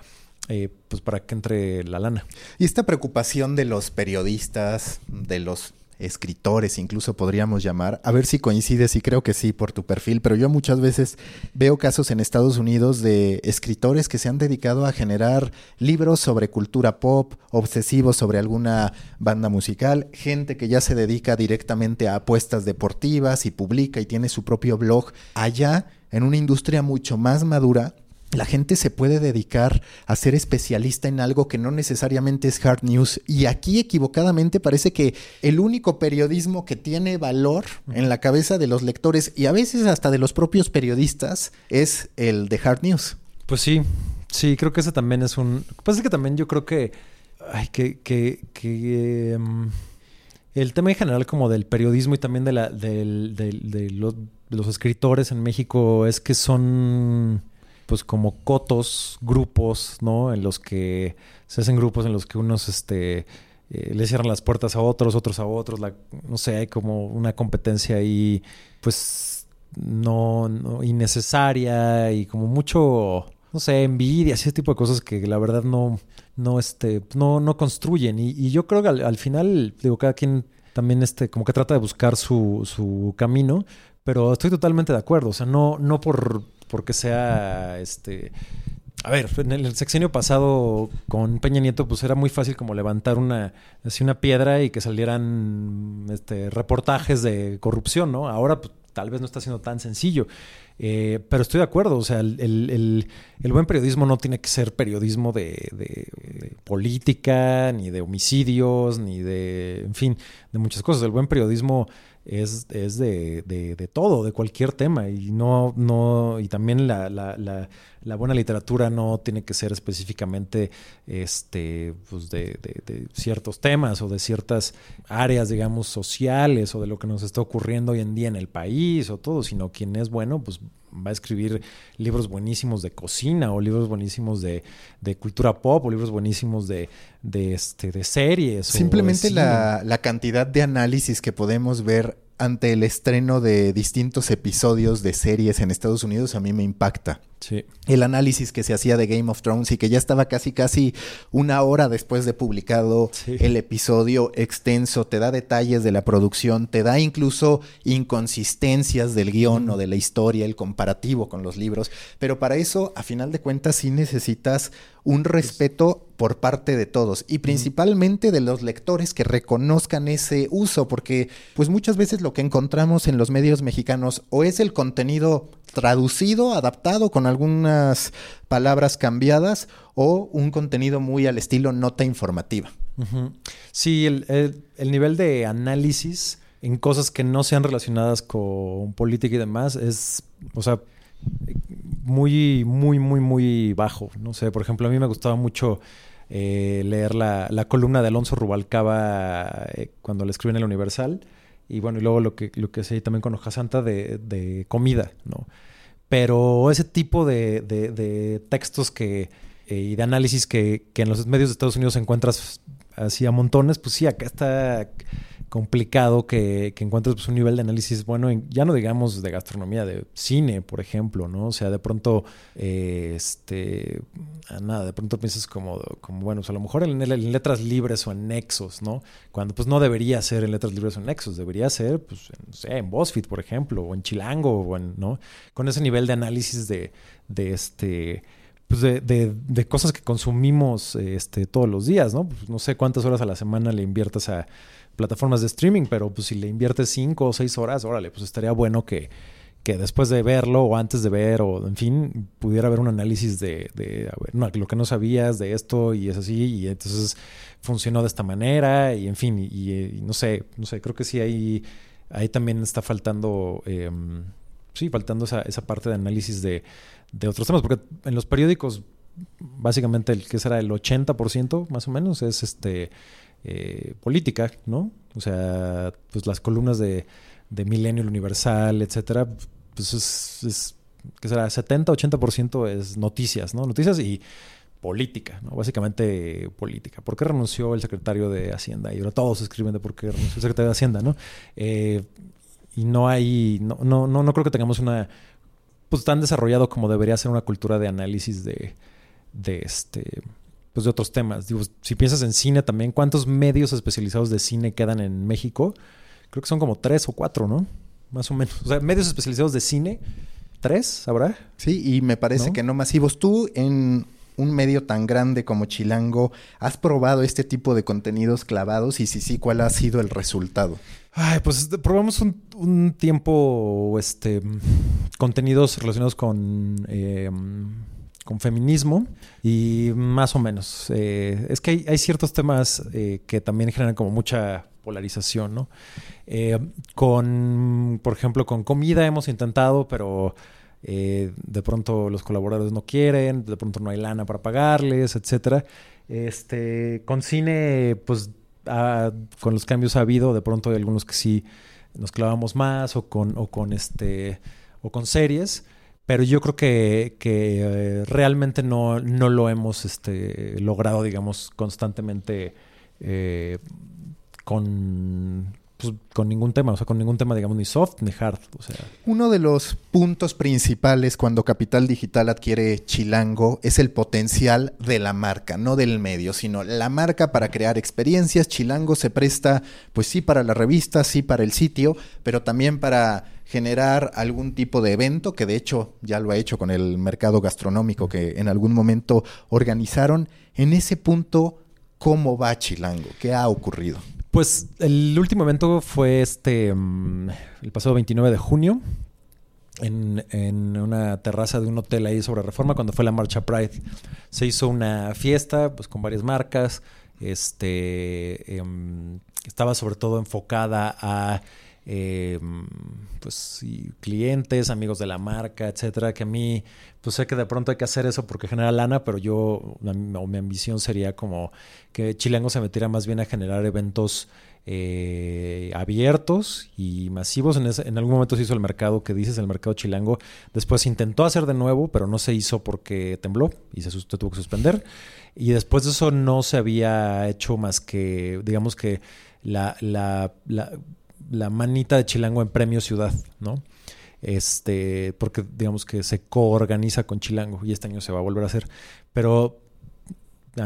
eh, pues para que entre la lana. Y esta preocupación de los periodistas, de los escritores, incluso podríamos llamar, a ver si coincides y creo que sí por tu perfil, pero yo muchas veces veo casos en Estados Unidos de escritores que se han dedicado a generar libros sobre cultura pop, obsesivos sobre alguna banda musical, gente que ya se dedica directamente a apuestas deportivas y publica y tiene su propio blog. Allá en una industria mucho más madura la gente se puede dedicar a ser especialista en algo que no necesariamente es hard news. Y aquí equivocadamente parece que el único periodismo que tiene valor en la cabeza de los lectores y a veces hasta de los propios periodistas es el de hard news. Pues sí, sí, creo que ese también es un... Pues es que también yo creo que... Ay, que... que, que em, el tema en general como del periodismo y también de, la, de los escritores en México es que son pues como cotos, grupos, ¿no? En los que se hacen grupos en los que unos este eh, le cierran las puertas a otros, otros a otros, no sé, hay como una competencia ahí pues no, innecesaria y como mucho no sé, envidia, ese tipo de cosas que la verdad no, no, este, no, no construyen. Y, yo creo que al, final, digo, cada quien también este, como que trata de buscar su, su camino, pero estoy totalmente de acuerdo. O sea, no, no por porque sea este a ver, en el sexenio pasado con Peña Nieto, pues era muy fácil como levantar una, así una piedra y que salieran este, reportajes de corrupción, ¿no? Ahora pues, tal vez no está siendo tan sencillo. Eh, pero estoy de acuerdo, o sea, el, buen periodismo no tiene que ser periodismo de, de, política, ni de homicidios, ni de, en fin, de muchas cosas. El buen periodismo es, es de, de, de, todo, de cualquier tema. Y no, no, y también la, la, la, la buena literatura no tiene que ser específicamente este, pues de, de, ciertos temas o de ciertas áreas, digamos, sociales o de lo que nos está ocurriendo hoy en día en el país o todo, sino quien es bueno, pues va a escribir libros buenísimos de cocina o libros buenísimos de, de cultura pop o libros buenísimos de, de, este, de series. Simplemente la, la cantidad de análisis que podemos ver ante el estreno de distintos episodios de series en Estados Unidos a mí me impacta. El análisis que se hacía de Game of Thrones y que ya estaba casi casi una hora después de publicado el episodio extenso, te da detalles de la producción, te da incluso inconsistencias del guion o de la historia, el comparativo con los libros, pero para eso a final de cuentas sí necesitas un respeto por parte de todos y principalmente de los lectores que reconozcan ese uso, porque pues muchas veces lo que encontramos en los medios mexicanos o es el contenido traducido, adaptado con algunas palabras cambiadas o un contenido muy al estilo nota informativa. Sí, el, nivel de análisis en cosas que no sean relacionadas con política y demás es, o sea, muy, muy, muy, muy bajo. No sé, por ejemplo, a mí me gustaba mucho eh, leer la, columna de Alonso Rubalcaba eh, cuando le escribí en el Universal. Y bueno, y luego lo que, lo que sé también con Hoja Santa de, de comida, ¿no? pero ese tipo de, textos que, eh, y de análisis que, que, en los medios de Estados Unidos encuentras así a montones, pues sí, acá está complicado que, encuentres pues, un nivel de análisis bueno, ya no digamos de gastronomía, de cine, por ejemplo, ¿no? O sea, de pronto, eh, este, ah, nada, de pronto piensas como, como bueno, pues, a lo mejor en, letras libres o en nexos, ¿no? Cuando pues no debería ser en letras libres o en nexos, debería ser, pues, en, no sé, en BuzzFeed, por ejemplo, o en Chilango, o en, ¿no? Con ese nivel de análisis de, de este... Pues de, de, cosas que consumimos este, todos los días, ¿no? Pues no sé cuántas horas a la semana le inviertas a, plataformas de streaming, pero pues si le inviertes cinco o seis horas, órale, pues estaría bueno que, que después de verlo o antes de ver o en fin, pudiera haber un análisis de, de a ver, no, lo que no sabías de esto y es así y entonces funcionó de esta manera y en fin, y, no sé, no sé, creo que sí ahí, ahí también está faltando, em, sí, faltando esa, esa parte de análisis de, de otros temas, porque en los periódicos básicamente el que será el 80% más o menos es este eh, política, ¿no? O sea, pues las columnas de, de Milenio Universal, etcétera, pues es, ¿qué será? 70-80% es noticias, ¿no? Noticias y política, ¿no? Básicamente política. ¿Por qué renunció el secretario de Hacienda? Y ahora todos escriben de por qué renunció el secretario de Hacienda, ¿no? Eh, y no hay, no, no, no, no creo que tengamos una, pues tan desarrollado como debería ser una cultura de análisis de, de este, pues, de otros temas. Digo, si piensas en cine también, ¿cuántos medios especializados de cine quedan en México? Creo que son como tres o cuatro, ¿no? Más o menos. O sea, medios especializados de cine, tres, ¿habrá? Sí, y me parece que no masivos. Tú en un medio tan grande como Chilango, ¿has probado este tipo de contenidos clavados? Y si sí, ¿cuál ha sido el resultado? Ay, pues probamos un, tiempo este, contenidos relacionados con eh, con feminismo y más o menos. Eh, es que hay, ciertos temas eh, que también generan como mucha polarización, ¿no? Eh, con, por ejemplo, con comida hemos intentado, pero de pronto los colaboradores no quieren, de pronto no hay lana para pagarles, etcétera. Este, con cine, pues con los cambios ha habido, de pronto hay algunos que sí nos clavamos más o con, o con este o con series pero yo creo que, eh, realmente no, no, lo hemos este, logrado, digamos, constantemente eh, con, pues, con ningún tema, o sea, con ningún tema, digamos, ni soft ni hard. O sea. Uno de los puntos principales cuando Capital Digital adquiere Chilango es el potencial de la marca, no del medio, sino la marca para crear experiencias. Chilango se presta, pues sí, para la revista, sí, para el sitio, pero también para generar algún tipo de evento, que de hecho ya lo ha hecho con el mercado gastronómico que en algún momento organizaron. En ese punto, ¿cómo va Chilango? ¿Qué ha ocurrido? Pues el último evento fue este mm, el pasado 29 de junio en, en, una terraza de un hotel ahí sobre Reforma cuando fue la marcha Pride. Se hizo una fiesta pues con varias marcas. Este em, estaba sobre todo enfocada a eh, pues clientes, amigos de la marca, etcétera, que a mí, pues sé que de pronto hay que hacer eso porque genera lana, pero yo, o mi ambición sería como que Chilango se metiera más bien a generar eventos eh, abiertos y masivos. En, algún momento se hizo el mercado que dices, el mercado chilango. Después intentó hacer de nuevo, pero no se hizo porque tembló y se, tuvo que suspender. Y después de eso no se había hecho más que, digamos que la manita de Chilango en Premio Ciudad, ¿no? Este, porque digamos que se coorganiza con Chilango y este año se va a volver a hacer. Pero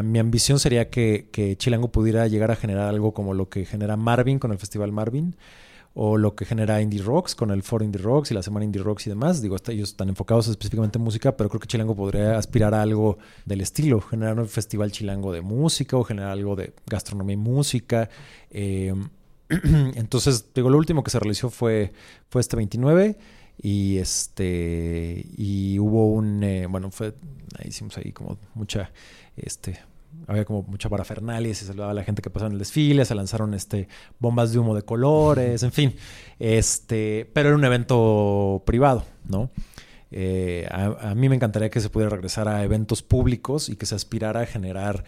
mi ambición sería que, Chilango pudiera llegar a generar algo como lo que genera Marvin con el Festival Marvin o lo que genera Indie Rocks con el Foro Indie Rocks y la Semana Indie Rocks y demás. Digo, ellos están enfocados específicamente en música, pero creo que Chilango podría aspirar a algo del estilo, generar un festival chilango de música o generar algo de gastronomía y música. Eh, [clears throat] Entonces, digo, lo último que se realizó fue, fue este 29 y este y hubo un eh, bueno fue hicimos ahí como mucha este había como mucha parafernalia se saludaba a la gente que pasaba en el desfile se lanzaron este bombas de humo de colores en fin este pero era un evento privado no eh, a, a, mí me encantaría que se pudiera regresar a eventos públicos y que se aspirara a generar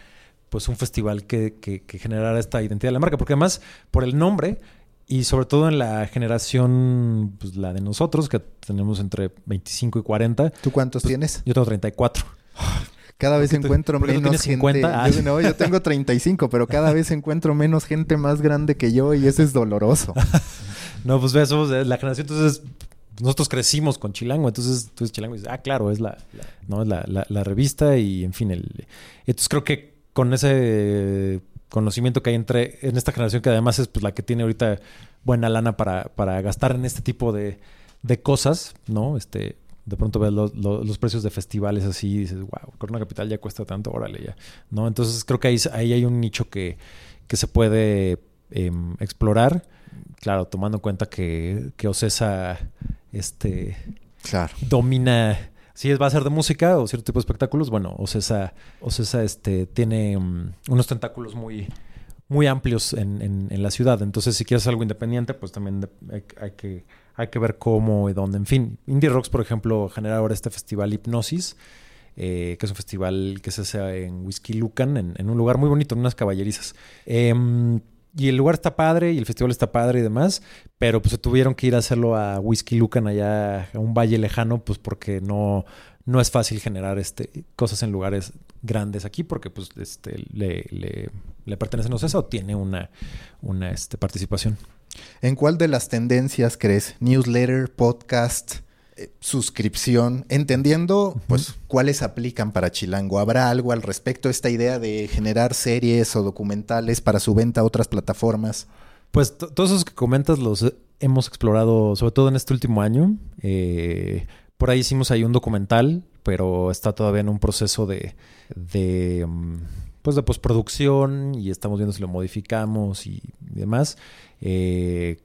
pues un festival que, que, generara esta identidad de la marca, porque además por el nombre y sobre todo en la generación, pues la de nosotros, que tenemos entre 25 y 40. ¿Tú cuántos pues, tienes? Yo tengo 34. Cada vez encuentro menos gente. Ah. Yo, no, yo tengo 35, pero cada vez encuentro menos gente más grande que yo y eso es doloroso. [laughs] no, pues ves, somos la generación, entonces nosotros crecimos con Chilango, entonces tú dices Chilango y dices, ah, claro, es la, ¿no? la, la, revista y en fin, el, entonces creo que con ese conocimiento que hay entre en esta generación que además es pues la que tiene ahorita buena lana para, para gastar en este tipo de, de cosas, ¿no? Este, de pronto ves los precios de festivales así y dices, wow, Corona Capital ya cuesta tanto, órale ya, ¿no? Entonces creo que ahí, ahí hay un nicho que, que se puede em, explorar, claro, tomando en cuenta que, que Ocesa este, claro. domina si va a ser de música o cierto tipo de espectáculos, bueno, Ocesa, Ocesa este, tiene mm, unos tentáculos muy, muy amplios en, en, la ciudad. Entonces, si quieres algo independiente, pues también hay, que, hay que ver cómo y dónde. En fin, Indie Rocks, por ejemplo, genera ahora este festival Hipnosis, eh, que es un festival que se hace en Whisky Lucan, en, un lugar muy bonito, en unas caballerizas. Eh, y el lugar está padre y el festival está padre y demás, pero pues se tuvieron que ir a hacerlo a Whisky Lucan allá a un valle lejano, pues porque no, no es fácil generar este, cosas en lugares grandes aquí, porque pues este, le, le, le pertenecen a CESA o tiene una, una este, participación. ¿En cuál de las tendencias crees? ¿Newsletter, podcast? Eh, suscripción, entendiendo pues cuáles aplican para Chilango. ¿Habrá algo al respecto? Esta idea de generar series o documentales para su venta a otras plataformas. Pues todos esos que comentas los hemos explorado, sobre todo en este último año. Eh, por ahí hicimos ahí un documental, pero está todavía en un proceso de, de mm, pues de postproducción y estamos viendo si lo modificamos y demás. Eh,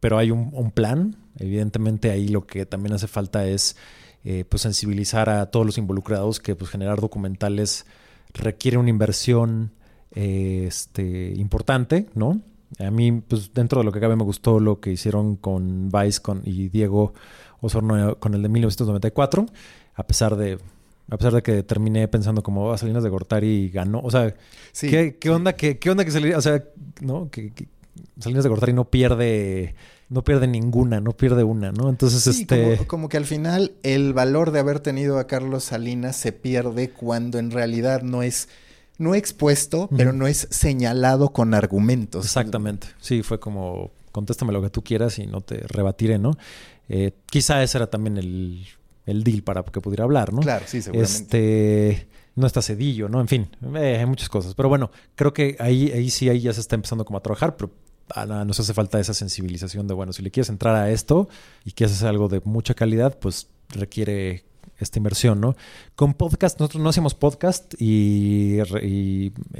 pero hay un, plan. Evidentemente ahí lo que también hace falta es eh, pues sensibilizar a todos los involucrados que pues generar documentales requiere una inversión eh, este, importante, ¿no? A mí, pues dentro de lo que cabe me gustó lo que hicieron con Vice con, y Diego Osorno con el de 1994, a pesar de a pesar de que terminé pensando como a ah, Salinas de Gortari ganó, o sea, ¿qué, onda que qué onda que se o sea, no, que Salinas de Gortari no pierde no pierde ninguna, no pierde una, ¿no? Entonces, este... Como, que al final el valor de haber tenido a Carlos Salinas se pierde cuando en realidad no es, no expuesto, pero no es señalado con argumentos. Exactamente. Sí, fue como, contéstame lo que tú quieras y no te rebatiré, ¿no? Eh, quizá ese era también el, el, deal para que pudiera hablar, ¿no? Claro, sí, seguramente. Este no está cedillo, ¿no? En fin, eh, hay muchas cosas. Pero bueno, creo que ahí, ahí sí, ahí ya se está empezando como a trabajar, pero nos hace falta esa sensibilización de, bueno, si le quieres entrar a esto y quieres hacer algo de mucha calidad, pues requiere esta inversión, ¿no? Con podcast, nosotros no hacíamos podcast y,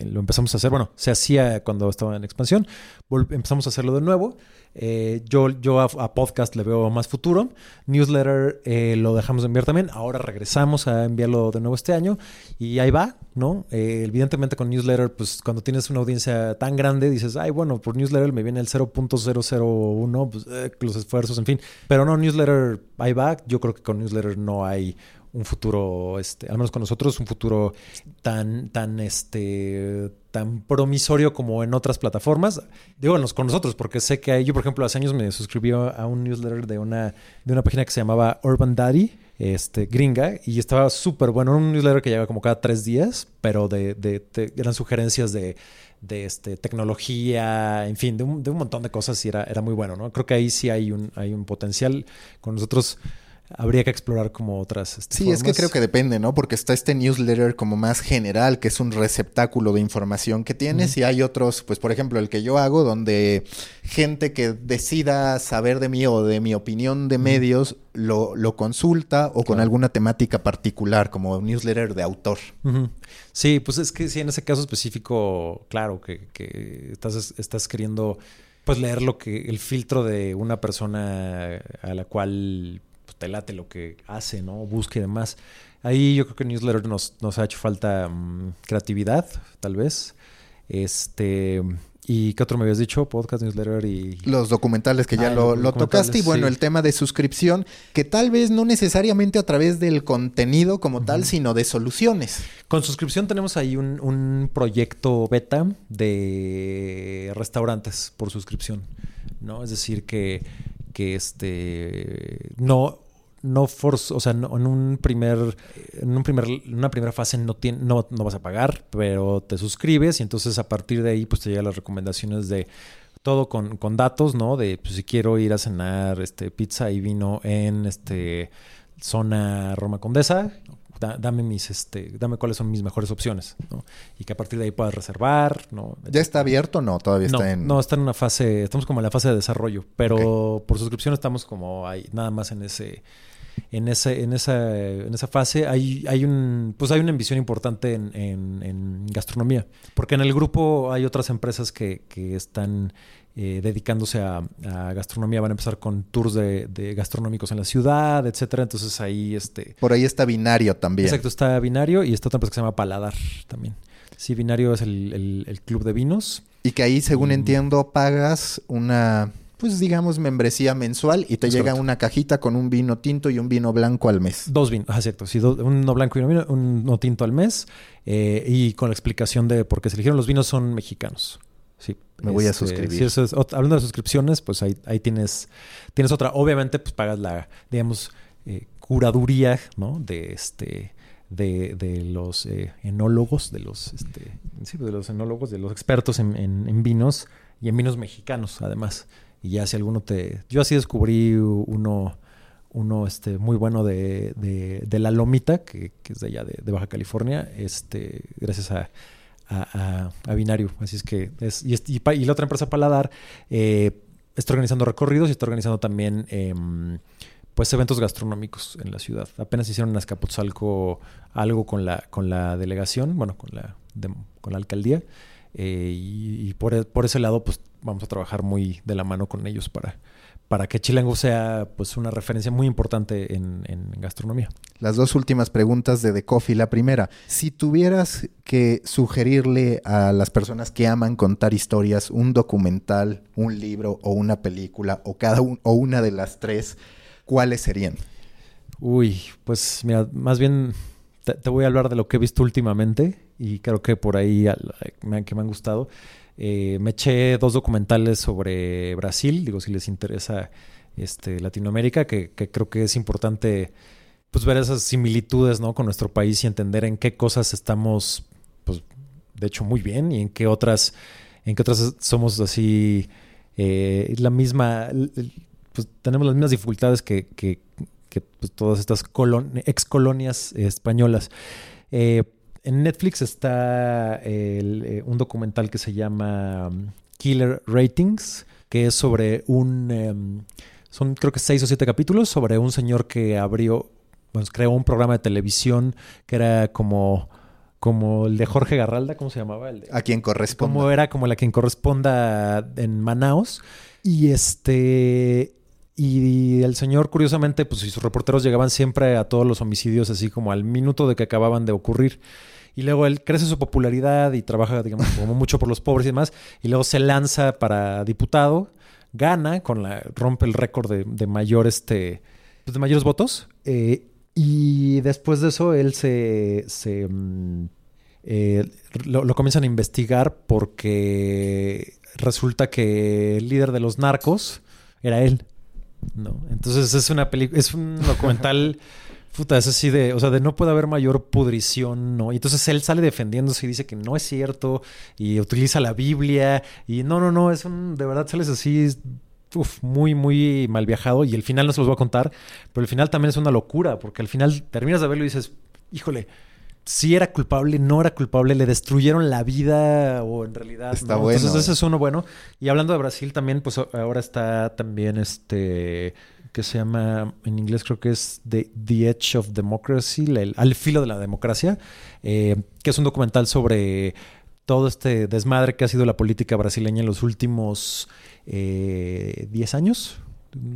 lo empezamos a hacer, bueno, se hacía cuando estaba en expansión, empezamos a hacerlo de nuevo eh, yo yo a, podcast le veo más futuro. Newsletter eh, lo dejamos de enviar también. Ahora regresamos a enviarlo de nuevo este año. Y ahí va, ¿no? Eh, evidentemente con newsletter, pues cuando tienes una audiencia tan grande, dices, ay, bueno, por newsletter me viene el 0.001, pues los esfuerzos, en fin. Pero no, newsletter, ahí va. Yo creo que con newsletter no hay un futuro, este, al menos con nosotros, un futuro tan, tan, este, tan promisorio como en otras plataformas. Digo, con nosotros, porque sé que yo, por ejemplo, hace años me suscribí a un newsletter de una, de una página que se llamaba Urban Daddy, este, gringa, y estaba súper bueno. Un newsletter que llega como cada tres días, pero de, de, eran sugerencias de, de este, tecnología, en fin, de un, de un montón de cosas y era, era muy bueno, ¿no? Creo que ahí sí hay un, hay un potencial. Con nosotros habría que explorar como otras. Este, sí, es que creo que depende, ¿no? Porque está este newsletter como más general, que es un receptáculo de información que tienes, y hay otros, pues por ejemplo, el que yo hago, donde gente que decida saber de mí o de mi opinión de medios lo, lo, consulta o con alguna temática particular, como newsletter de autor. Sí, pues es que sí, en ese caso específico, claro, que, que estás, estás queriendo pues leer lo que el filtro de una persona a la cual te late lo que hace, ¿no? Busque y demás. Ahí yo creo que Newsletter nos, nos ha hecho falta mm, creatividad, tal vez. Este. ¿Y qué otro me habías dicho? Podcast, newsletter y... Los documentales que ya ah, lo, tocaste. Y bueno, el tema de suscripción, que tal vez no necesariamente a través del contenido como tal, sino de soluciones. Con suscripción tenemos ahí un, un proyecto beta de restaurantes por suscripción. ¿no? Es decir, que, que este no no forzo, o sea, en un primer, en un primer, una primera fase no, tiene, no, no, vas a pagar, pero te suscribes y entonces a partir de ahí pues te llegan las recomendaciones de todo con, con datos, ¿no? De pues, si quiero ir a cenar este pizza y vino en este zona Roma Condesa, dame mis, este, dame cuáles son mis mejores opciones, ¿no? Y que a partir de ahí puedas reservar, ¿no? ¿Ya está abierto o no? Todavía está en... No, está en una fase, estamos como en la fase de desarrollo, pero por suscripción estamos como ahí, nada más en ese, en ese, en esa, en esa fase hay, hay un, pues hay una ambición importante en, en, gastronomía. Porque en el grupo hay otras empresas que, que están eh, dedicándose a, gastronomía. Van a empezar con tours de, gastronómicos en la ciudad, etcétera. Entonces ahí este. Por ahí está Binario también. Exacto, está Binario y está otra empresa que se llama Paladar también. Sí, Binario es el, club de vinos. Y que ahí, según entiendo, pagas una pues digamos, membresía mensual y te llega una cajita con un vino tinto y un vino blanco al mes. Dos vinos, exacto. Sí, un vino blanco y un vino, tinto al mes eh, y con la explicación de por qué se eligieron los vinos son mexicanos. Sí, me voy a este, suscribir. hablando de suscripciones, pues ahí, ahí tienes, tienes otra. Obviamente, pues pagas la, digamos, eh, curaduría, ¿no? De este. De, de los eh, enólogos, de los, este, sí, de los enólogos, de los expertos en, en, vinos y en vinos mexicanos, además. Y ya si alguno te... Yo así descubrí uno, uno este, muy bueno de, de, La Lomita, que, que, es de allá de, Baja California, este, gracias a, a, Binario. Así es que es, y, y, la otra empresa Paladar eh, está organizando recorridos y está organizando también em, pues eventos gastronómicos en la ciudad. Apenas hicieron en Azcapotzalco algo con la, con la delegación, bueno, con la, con la alcaldía. Eh, y, por, e, por, ese lado, pues vamos a trabajar muy de la mano con ellos para, para que Chilango sea pues una referencia muy importante en, gastronomía. Las dos últimas preguntas de The Coffee. La primera, si tuvieras que sugerirle a las personas que aman contar historias un documental, un libro o una película o cada o una de las tres, ¿cuáles serían? Uy, pues mira, más bien te, voy a hablar de lo que he visto últimamente y creo que por ahí me, que me han gustado. Eh, me eché dos documentales sobre Brasil, digo, si les interesa este, Latinoamérica, que, creo que es importante pues ver esas similitudes ¿no? con nuestro país y entender en qué cosas estamos, pues, de hecho, muy bien y en qué otras, en qué otras somos así eh, la misma, pues tenemos las mismas dificultades que, que, pues, todas estas ex colonias españolas. Eh, en Netflix está eh, un documental que se llama um, Killer Ratings, que es sobre un... Em, son creo que seis o siete capítulos sobre un señor que abrió, bueno, creó un programa de televisión que era como como el de Jorge Garralda, ¿cómo se llamaba? El a quien corresponda. Como era como la quien corresponda en Manaus. Y este y el señor, curiosamente, pues y sus reporteros llegaban siempre a todos los homicidios así como al minuto de que acababan de ocurrir. Y luego él crece su popularidad y trabaja, digamos, como mucho por los pobres y demás. Y luego se lanza para diputado, gana, con la, rompe el récord de, mayor este, de mayores votos. Eh, y después de eso él se, se mm, eh, lo, lo, comienzan a investigar porque resulta que el líder de los narcos era él. ¿No? Entonces es una película, es un documental, [laughs] puta, es así de, o sea, de no puede haber mayor pudrición, ¿no? Y entonces él sale defendiéndose y dice que no es cierto y utiliza la Biblia y no, no, no, es un, de verdad sales así, uf, muy, muy mal viajado y el final no se los voy a contar, pero el final también es una locura porque al final terminas de verlo y dices, híjole, si era culpable, no era culpable, le destruyeron la vida o en realidad. Está bueno. Entonces, ese es uno bueno. Y hablando de Brasil también, pues ahora está también este que se llama, en inglés creo que es The, The Edge of Democracy, al filo de la democracia, eh, que es un documental sobre todo este desmadre que ha sido la política brasileña en los últimos 10 eh, años,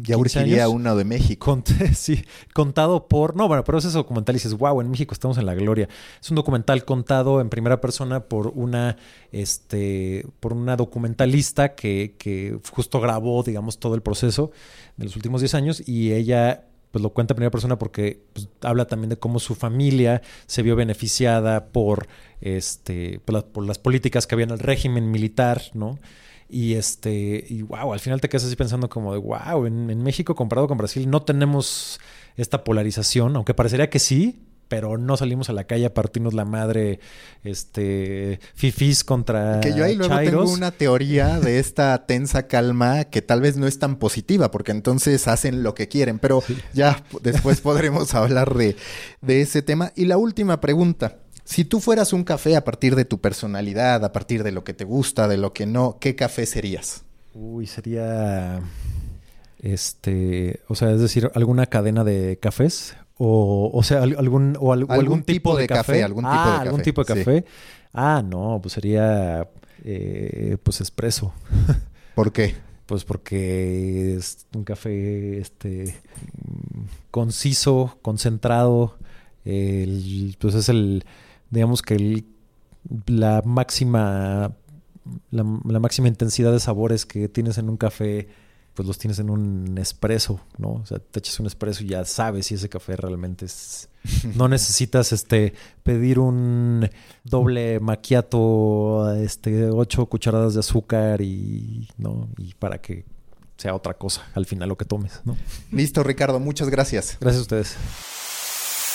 ya urgiría uno de México. [laughs] sí, contado por. No, bueno, pero es ese documental y dices, wow, en México estamos en la gloria. Es un documental contado en primera persona por una, este, por una documentalista que, que justo grabó, digamos, todo el proceso de los últimos 10 años y ella pues lo cuenta en primera persona porque pues, habla también de cómo su familia se vio beneficiada por, este, por, por las políticas que había en el régimen militar, ¿no? Y este, y wow, al final te quedas así pensando como de wow, en, en México comparado con Brasil no tenemos esta polarización, aunque parecería que sí, pero no salimos a la calle a partirnos la madre, este, fifis contra Que yo ahí luego chairos. tengo una teoría de [laughs] esta tensa calma que tal vez no es tan positiva, porque entonces hacen lo que quieren, pero ya después podremos hablar de, de ese tema. Y la última pregunta. Si tú fueras un café a partir de tu personalidad, a partir de lo que te gusta, de lo que no, ¿qué café serías? Uy, sería, este, o sea, es decir, alguna cadena de cafés o, o sea, al- algún o, al- o algún, tipo, de café, algún tipo ah, de algún café, tipo de sí. café. Ah, no, pues sería, eh, pues espresso. [laughs] ¿Por qué? Pues porque es un café este mm, conciso, concentrado. el- pues es el, digamos que el, la máxima, la, la máxima intensidad de sabores que tienes en un café, pues los tienes en un espresso, ¿no? O sea, te echas un espresso y ya sabes si ese café realmente es. No [laughs] necesitas este pedir un doble macchiato, este, ocho cucharadas de azúcar y no, y para que sea otra cosa al final lo que tomes, ¿no? Listo, Ricardo, muchas gracias. Gracias a ustedes.